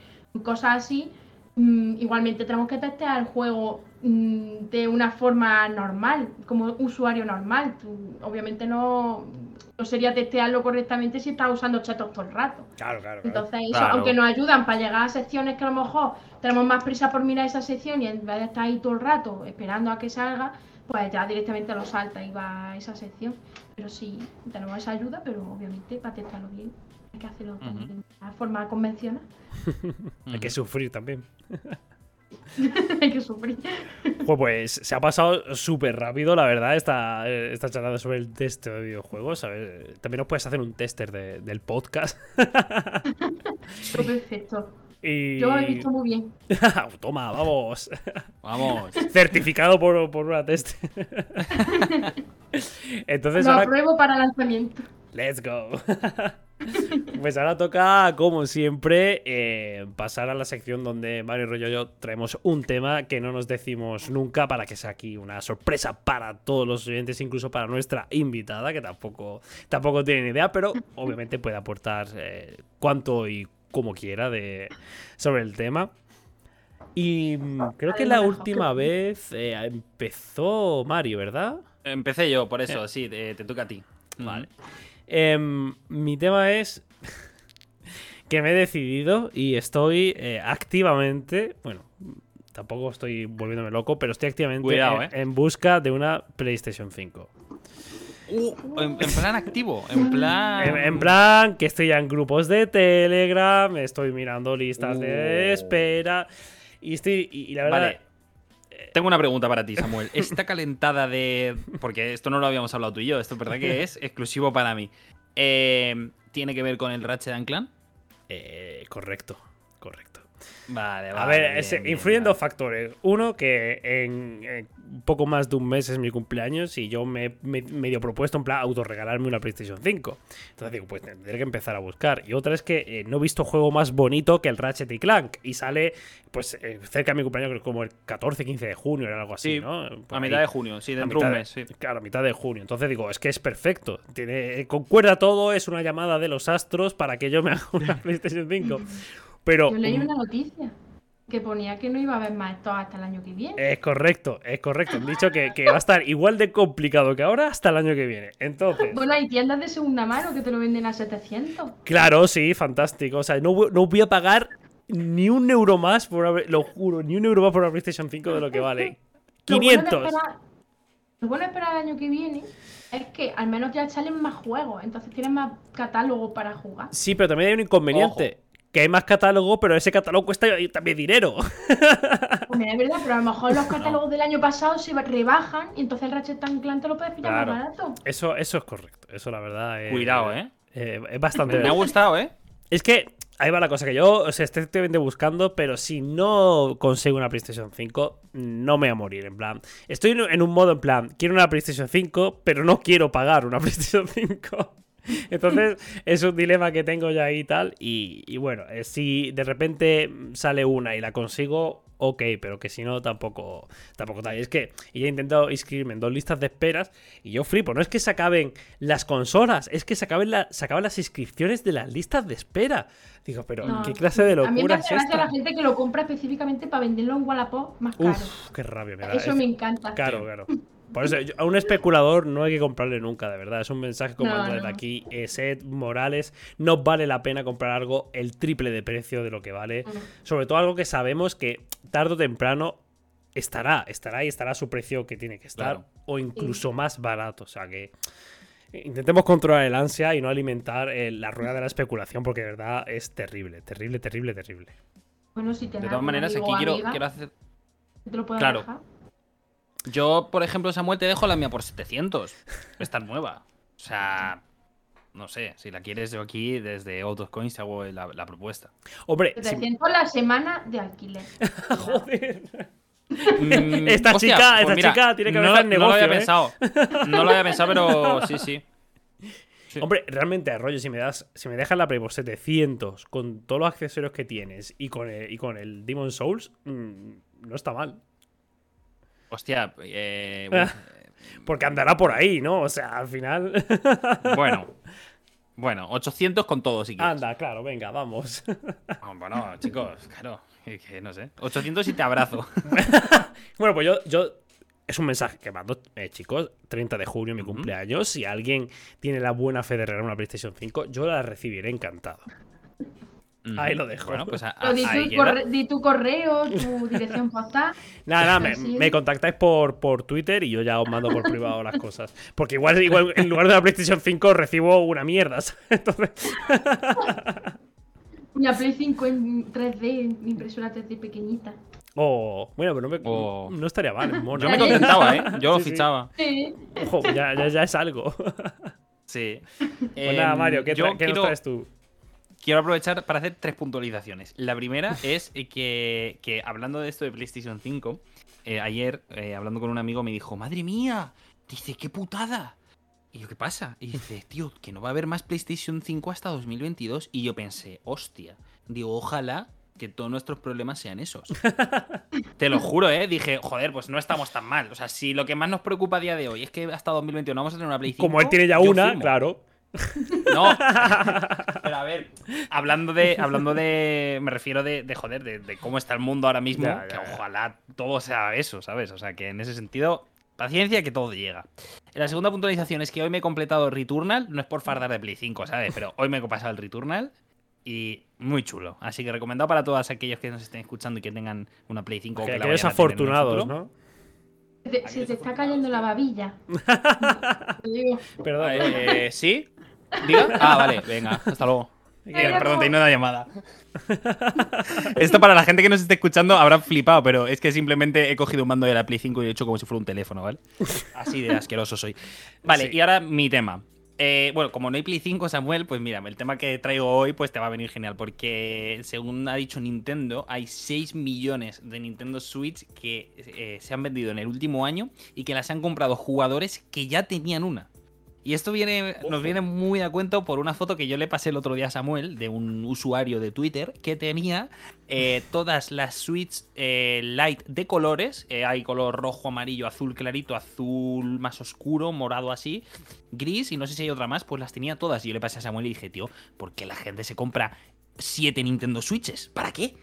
cosas así, mm, igualmente tenemos que testear el juego Mm, de una forma normal, como usuario normal. obviamente no, no sería testearlo correctamente si estás usando chatos todo el rato. Claro, claro. Entonces, aunque nos ayudan para llegar a secciones que a lo mejor tenemos más prisa por mirar esa sección y en vez de estar ahí todo el rato esperando a que salga, pues ya directamente lo salta y va a esa sección. Pero sí, tenemos esa ayuda, pero obviamente para testarlo bien hay que hacerlo de forma convencional. hay que sufrir también. Hay que sufrir. Pues, se ha pasado súper rápido, la verdad, esta, esta charla sobre el test de videojuegos. También nos puedes hacer un tester del podcast. Perfecto. Yo lo he visto muy bien. Toma, vamos. Vamos. Certificado por, por una test. Entonces lo apruebo para lanzamiento. Let's go. Pues ahora toca, como siempre, eh, pasar a la sección donde Mario Rollo y yo traemos un tema que no nos decimos nunca para que sea aquí una sorpresa para todos los oyentes, incluso para nuestra invitada, que tampoco, tampoco tiene ni idea, pero obviamente puede aportar eh, cuanto y como quiera de, sobre el tema. Y mm, creo que la última vez eh, empezó Mario, ¿verdad? Empecé yo, por eso, sí, te, te toca a ti. Vale. Em, mi tema es que me he decidido y estoy eh, activamente, bueno, tampoco estoy volviéndome loco, pero estoy activamente eh. en, busca de una PlayStation 5. Uh, en, plan activo, en plan. En, plan que estoy ya en grupos de Telegram, estoy mirando listas de uh. espera. Y estoy. Y, la verdad. Tengo una pregunta para ti, Samuel. ¿Está calentada de. Porque esto no lo habíamos hablado tú y yo, esto es verdad que es exclusivo para mí. Eh, ¿Tiene que ver con el Ratchet Clank? Eh, correcto, correcto. Vale, vale. A ver, bien, influyen dos vale. factores. Uno, que en, en poco más de un mes es mi cumpleaños y yo me he medio propuesto en plan autorregalarme una PlayStation 5. Entonces digo, pues tendré que empezar a buscar. Y otra es que eh, no he visto juego más bonito que el Ratchet y Clank. Y sale, pues, eh, cerca de mi cumpleaños, creo que como el 14, 15 de junio o algo así, Sí, ¿no? Por A ahí. mitad de junio, sí, dentro de un mes, sí. Claro, a mitad de junio. Entonces digo, es que es perfecto. Tiene, eh, concuerda todo, es una llamada de los astros para que yo me haga una PlayStation 5. Pero Yo leí un- una noticia que ponía que no iba a haber más esto hasta el año que viene. Es correcto, es correcto. Han dicho que, que va a estar igual de complicado que ahora hasta el año que viene. Entonces, Bueno, hay tiendas de segunda mano que te lo venden a 700. claro, sí, fantástico. O sea, no, voy- no voy a pagar ni un euro más por una, lo juro, ni un euro más por una PlayStation 5 de lo que vale. Lo bueno de 500. esperar- Lo bueno de esperar el año que viene es que al menos ya salen más juegos, entonces tienes más catálogo para jugar. Sí, pero también hay un inconveniente. Que hay más catálogo, pero ese catálogo cuesta también dinero. Es verdad, pero a lo mejor los catálogos del año pasado se rebajan y entonces el Ratchet Clank te lo puedes pillar Claro. más barato. Eso, eso es correcto. Eso, la verdad. es- Cuidado, ¿eh? eh, es bastante. Me ha gustado, ¿eh? Es que ahí va la cosa, que yo o sea, estoy buscando, pero si no consigo una PlayStation 5, no me voy a morir. En plan, estoy en en un modo en plan, quiero una PlayStation 5, pero no quiero pagar una PlayStation 5. Entonces, es un dilema que tengo ya ahí y tal. Y, y bueno, eh, si de repente sale una y la consigo, ok, pero que si no, tampoco, tampoco tal. Y es que ya he intentado inscribirme en dos listas de esperas y yo flipo. No es que se acaben las consolas, es que se acaben, la- se acaban las inscripciones de las listas de espera. Digo, pero No. ¿qué clase de A mí me locura es esta? la gente que lo compra específicamente para venderlo en Wallapop más caro. Uf, qué rabia me da. Eso Es- me encanta. Claro, claro. Por eso, yo- a un especulador no hay que comprarle nunca, de verdad. Es un mensaje como No, el de no. aquí. Eh, Sed Morales, no vale la pena comprar algo el triple de precio de lo que vale. Sobre todo algo que sabemos que tarde o temprano estará, estará y estará a su precio que tiene que estar. Claro. O incluso más barato. O sea que intentemos controlar el ansia y no alimentar eh, la rueda de la especulación, porque de verdad es terrible, terrible, terrible, terrible. Bueno, si tienes De todas maneras, amigo aquí quiero, amiga, quiero hacer. te lo puedes Claro. dejar. Yo, por ejemplo, Samuel, te dejo la mía por 700. Está nueva. O sea, no sé, si la quieres yo aquí desde Autoscoins te hago la, la propuesta. Hombre, si- 700 la semana de alquiler. joder. Mm, Esta chica- esta chica tiene que no, lo- el No lo había negocio, ¿eh? pensado. No lo había pensado, pero sí, sí. Sí. Hombre, realmente, rollo, si me das, si me dejas la Play por 700 con todos los accesorios que tienes y con el, y con el Demon Souls, mm, no está mal. Hostia, eh, Porque andará por ahí, ¿no? O sea, al final. bueno. Bueno, 800 con todo, si quieres. Anda, claro, venga, vamos. Ah, Bueno, chicos, claro. Que no sé. 800 y te abrazo. bueno, pues yo, yo. Es un mensaje que mando, eh, chicos. 30 de junio, mi cumpleaños. Si alguien tiene la buena fe de regalar una PlayStation 5, yo la recibiré encantado. Ahí lo dejo. Bueno, pues a- Pero di, a- ahí tu corre- di tu correo, tu dirección postal. Nada, nada, me, me contactáis por, por Twitter y yo ya os mando por privado las cosas. Porque igual, igual en lugar de la PlayStation 5 recibo una mierda. ¿sabes? Entonces, Una Play 5 en 3D, mi impresora 3D pequeñita. oh, bueno, pero no, me- Oh. no estaría mal. mono. Yo me contentaba, ¿eh? Yo lo Sí, sí. fichaba. Sí. Ojo, ya, ya, ya es algo. Sí. Pues nada, Em, Mario, ¿qué, yo tra- qué nos traes tú? Quiero aprovechar para hacer tres puntualizaciones. La primera es eh, que, que hablando de esto de PlayStation 5, eh, ayer eh, hablando con un amigo me dijo, madre mía, dice, qué putada. Y yo, ¿qué pasa? Y dice, tío, que no va a haber más PlayStation 5 hasta 2022. Y yo pensé, hostia, digo, ojalá que todos nuestros problemas sean esos. Te lo juro, ¿eh? Dije, joder, pues no estamos tan mal. O sea, si lo que más nos preocupa a día de hoy es que hasta 2021 vamos a tener una Play 5. Como él tiene ya una, firmo. claro. No. Pero a ver, hablando de. Hablando de. Me refiero de, de joder, de, de cómo está el mundo ahora mismo. Ya, ya, que ya. ojalá todo sea eso, ¿sabes? O sea, que en ese sentido. Paciencia que todo llega. La segunda puntualización es que hoy me he completado Returnal. No es por fardar de Play 5, ¿sabes? Pero hoy me he pasado el Returnal. Y muy chulo. Así que recomendado para todos aquellos que nos estén escuchando y que tengan una Play 5 o Que, que la afortunados. ¿no? Se te, está cayendo la babilla. Digo. Perdón. Ah, eh, ¿Sí? ¿Diga? Ah, vale, venga, hasta luego. Eh, perdón, tengo una llamada. Esto para la gente que nos esté escuchando habrá flipado, pero es que simplemente he cogido un mando de la Play 5 y he hecho como si fuera un teléfono, ¿vale? Así de asqueroso soy. Vale, Sí. y ahora mi tema. Eh, bueno, como no hay Play 5, Samuel, pues mira, el tema que traigo hoy pues te va a venir genial, porque según ha dicho Nintendo, hay 6 millones de Nintendo Switch que eh, se han vendido en el último año y que las han comprado jugadores que ya tenían una. Y esto viene, nos viene muy a cuento por una foto que yo le pasé el otro día a Samuel de un usuario de Twitter que tenía eh, todas las Switch eh, light de colores. Eh, hay color rojo, amarillo, azul clarito, azul más oscuro, morado así, gris y no sé si hay otra más. Pues las tenía todas. Y yo le pasé a Samuel y dije, tío, ¿por qué la gente se compra siete Nintendo Switches? ¿Para qué?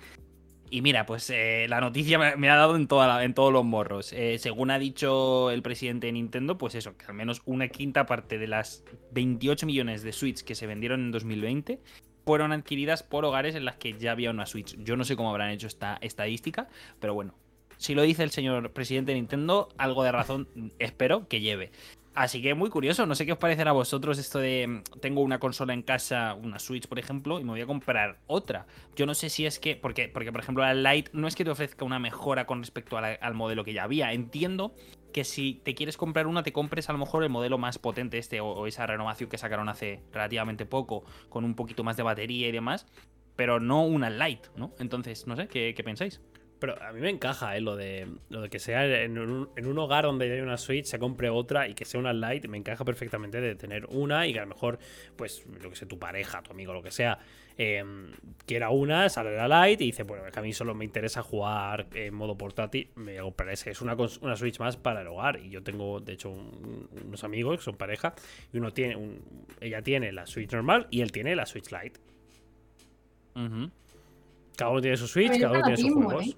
Y mira, pues eh, la noticia me, ha dado en, toda en todos los morros. Eh, según ha dicho el presidente de Nintendo, pues eso, que al menos una quinta parte de las 28 millones de Switch que se vendieron en 2020 fueron adquiridas por hogares en las que ya había una Switch. Yo no sé cómo habrán hecho esta estadística, pero bueno, si lo dice el señor presidente de Nintendo, algo de razón espero que lleve. Así que muy curioso, no sé qué os parecerá a vosotros esto de mm, tengo una consola en casa, una Switch por ejemplo, y me voy a comprar otra. Yo no sé si es que, porque, porque por ejemplo la Lite no es que te ofrezca una mejora con respecto al modelo que ya había. Entiendo que si te quieres comprar una, te compres a lo mejor el modelo más potente este o, esa renovación que sacaron hace relativamente poco, con un poquito más de batería y demás, pero no una Lite, ¿no? Entonces, no sé, qué pensáis? Pero a mí me encaja, ¿eh? Lo de, lo de que sea en un, hogar donde hay una Switch, se compre otra y que sea una Lite, me encaja perfectamente de tener una y que a lo mejor, pues, lo que sé, tu pareja, tu amigo, lo que sea, em, quiera una, sale la Lite y dice, bueno, es que a mí solo me interesa jugar en modo portátil, me voy a comprar ese. Es una, una Switch más para el hogar. Y yo tengo, de hecho, unos amigos que son pareja y uno tiene, ella tiene la Switch normal y él tiene la Switch Lite. Cada uno tiene su Switch, cada uno tiene sus juegos. ¿eh?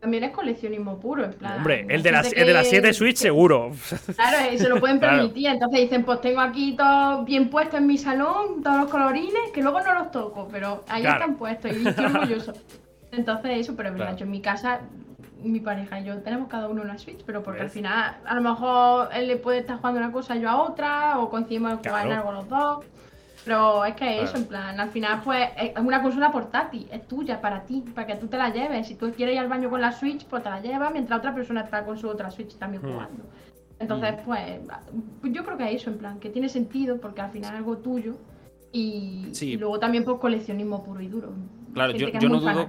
También es coleccionismo puro, en plan. Hombre, el de, las, de las 7 Switch seguro. Claro, y se lo pueden permitir. Entonces dicen, pues tengo aquí todo bien puesto en mi salón, todos los colorines, que luego no los toco, pero ahí están puestos y estoy orgulloso. Entonces eso, pero verdad, yo en mi casa, mi pareja y yo tenemos cada uno una Switch, pero porque al final a lo mejor él le puede estar jugando una cosa yo a otra, o coincidimos en jugar en algo los dos. Pero es que eso, en plan, al final pues es una consola portátil, es tuya, para ti, para que tú te la lleves. Si tú quieres ir al baño con la Switch, pues te la llevas, mientras otra persona está con su otra Switch también hmm. jugando. Entonces, hmm. pues, yo creo que es eso, en plan, que tiene sentido porque al final es algo tuyo y, luego también por coleccionismo puro y duro. Claro, yo, no dudo.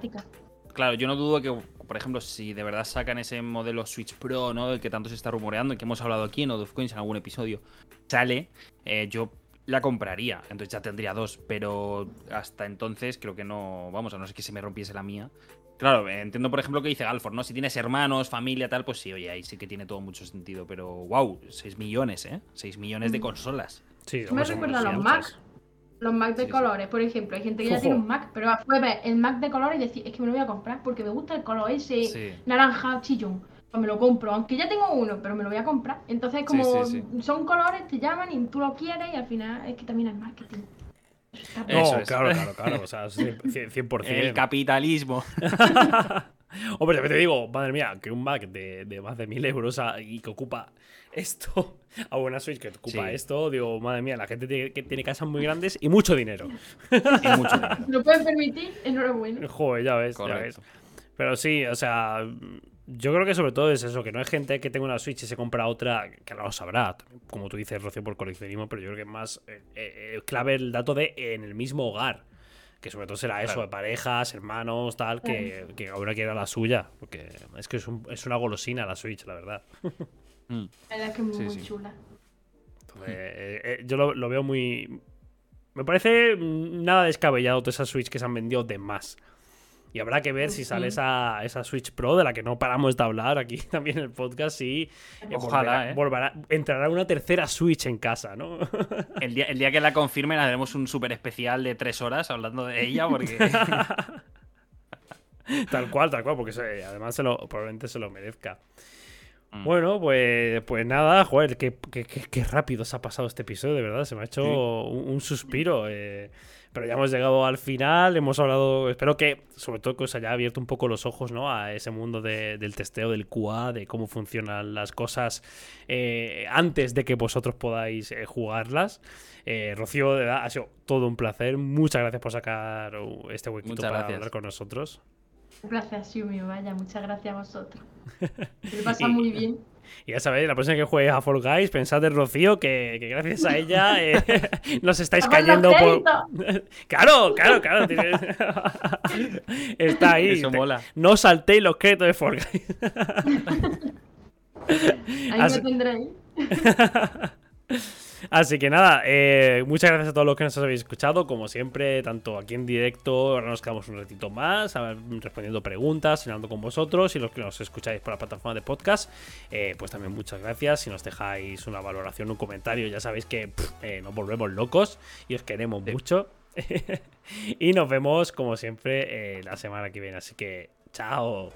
Claro, yo no dudo que, por ejemplo, si de verdad sacan ese modelo Switch Pro, ¿no? El que tanto se está rumoreando y que hemos hablado aquí en Out Coins en algún episodio, sale, eh, yo la compraría. Entonces ya tendría dos. Pero hasta entonces creo que no. Vamos, a no ser que se me rompiese la mía. Claro, entiendo por ejemplo que dice Galford, ¿no? Si tienes hermanos, familia, tal, pues sí, oye, ahí sí que tiene todo mucho sentido. Pero wow, 6 millones, ¿eh? 6 millones de mm. consolas. Sí, me recuerda a los Mac. Los Mac de colores, por ejemplo. Hay gente que ya tiene un Mac, pero fue ver el Mac de colores y decir, es que me lo voy a comprar porque me gusta el color ese naranja chillón. Pues me lo compro, aunque ya tengo uno, pero me lo voy a comprar. Entonces, como son colores, te llaman y tú lo quieres y al final es que también el marketing. No, claro, claro, claro. O sea, 100%. El capitalismo. Hombre, te digo, madre mía, que un Mac de, de más de mil euros y que ocupa esto, a buena Switch que ocupa esto, digo, madre mía, la gente tiene, que tiene casas muy grandes y mucho dinero. y mucho dinero. ¿Lo pueden permitir? Enhorabuena. Joder, ya ves, ya ves. Pero sí, o sea, yo creo que sobre todo es eso, que no hay gente que tenga una Switch y se compra otra, que no lo sabrá, como tú dices, Rocío, por coleccionismo, pero yo creo que es más eh, eh, clave el dato de en el mismo hogar. Que sobre todo será eso, de parejas, hermanos, tal, que, que ahora quiera la suya. Porque es que es, es una golosina la Switch, la verdad. Mm. La verdad que es muy, chula. Eh, yo lo, lo, veo muy. Me parece nada descabellado todas esas Switch que se han vendido de más. Y habrá que ver si sale esa, esa Switch Pro de la que no paramos de hablar aquí también en el podcast y eh, Ojalá, volverá, ¿eh? entrará una tercera Switch en casa, ¿no? El día, el día que la confirmen haremos un súper especial de tres horas hablando de ella porque... tal cual, tal cual, porque además se lo, probablemente se lo merezca. Mm. Bueno, pues, pues nada, joder, qué, qué, rápido se ha pasado este episodio, de verdad. Se me ha hecho un, suspiro. Eh, pero ya hemos llegado al final, hemos hablado, espero que sobre todo que os haya abierto un poco los ojos ¿no? a ese mundo del testeo del QA, de cómo funcionan las cosas eh, antes de que vosotros podáis eh, jugarlas. Eh, Rocío, de verdad, ha sido todo un placer. Muchas gracias por sacar uh, este huequito para hablar con nosotros. Un placer, Shumi, vaya, muchas gracias a vosotros. Se pasa muy bien. Y ya sabéis, la próxima que juegues a Fall Guys, pensad en Rocío, que, gracias a ella eh, nos estáis cayendo por. claro, claro, claro. Está ahí. Eso mola. No saltéis los créditos de Fall Guys. ahí me tendréis. Así que nada, eh, muchas gracias a todos los que nos habéis escuchado. Como siempre, tanto aquí en directo, ahora nos quedamos un ratito más respondiendo preguntas, hablando con vosotros y los que nos escucháis por la plataforma de podcast. Eh, pues también muchas gracias. Si nos dejáis una valoración, un comentario, ya sabéis que eh, nos volvemos locos y os queremos mucho. y nos vemos, como siempre, la semana que viene. Así que, chao.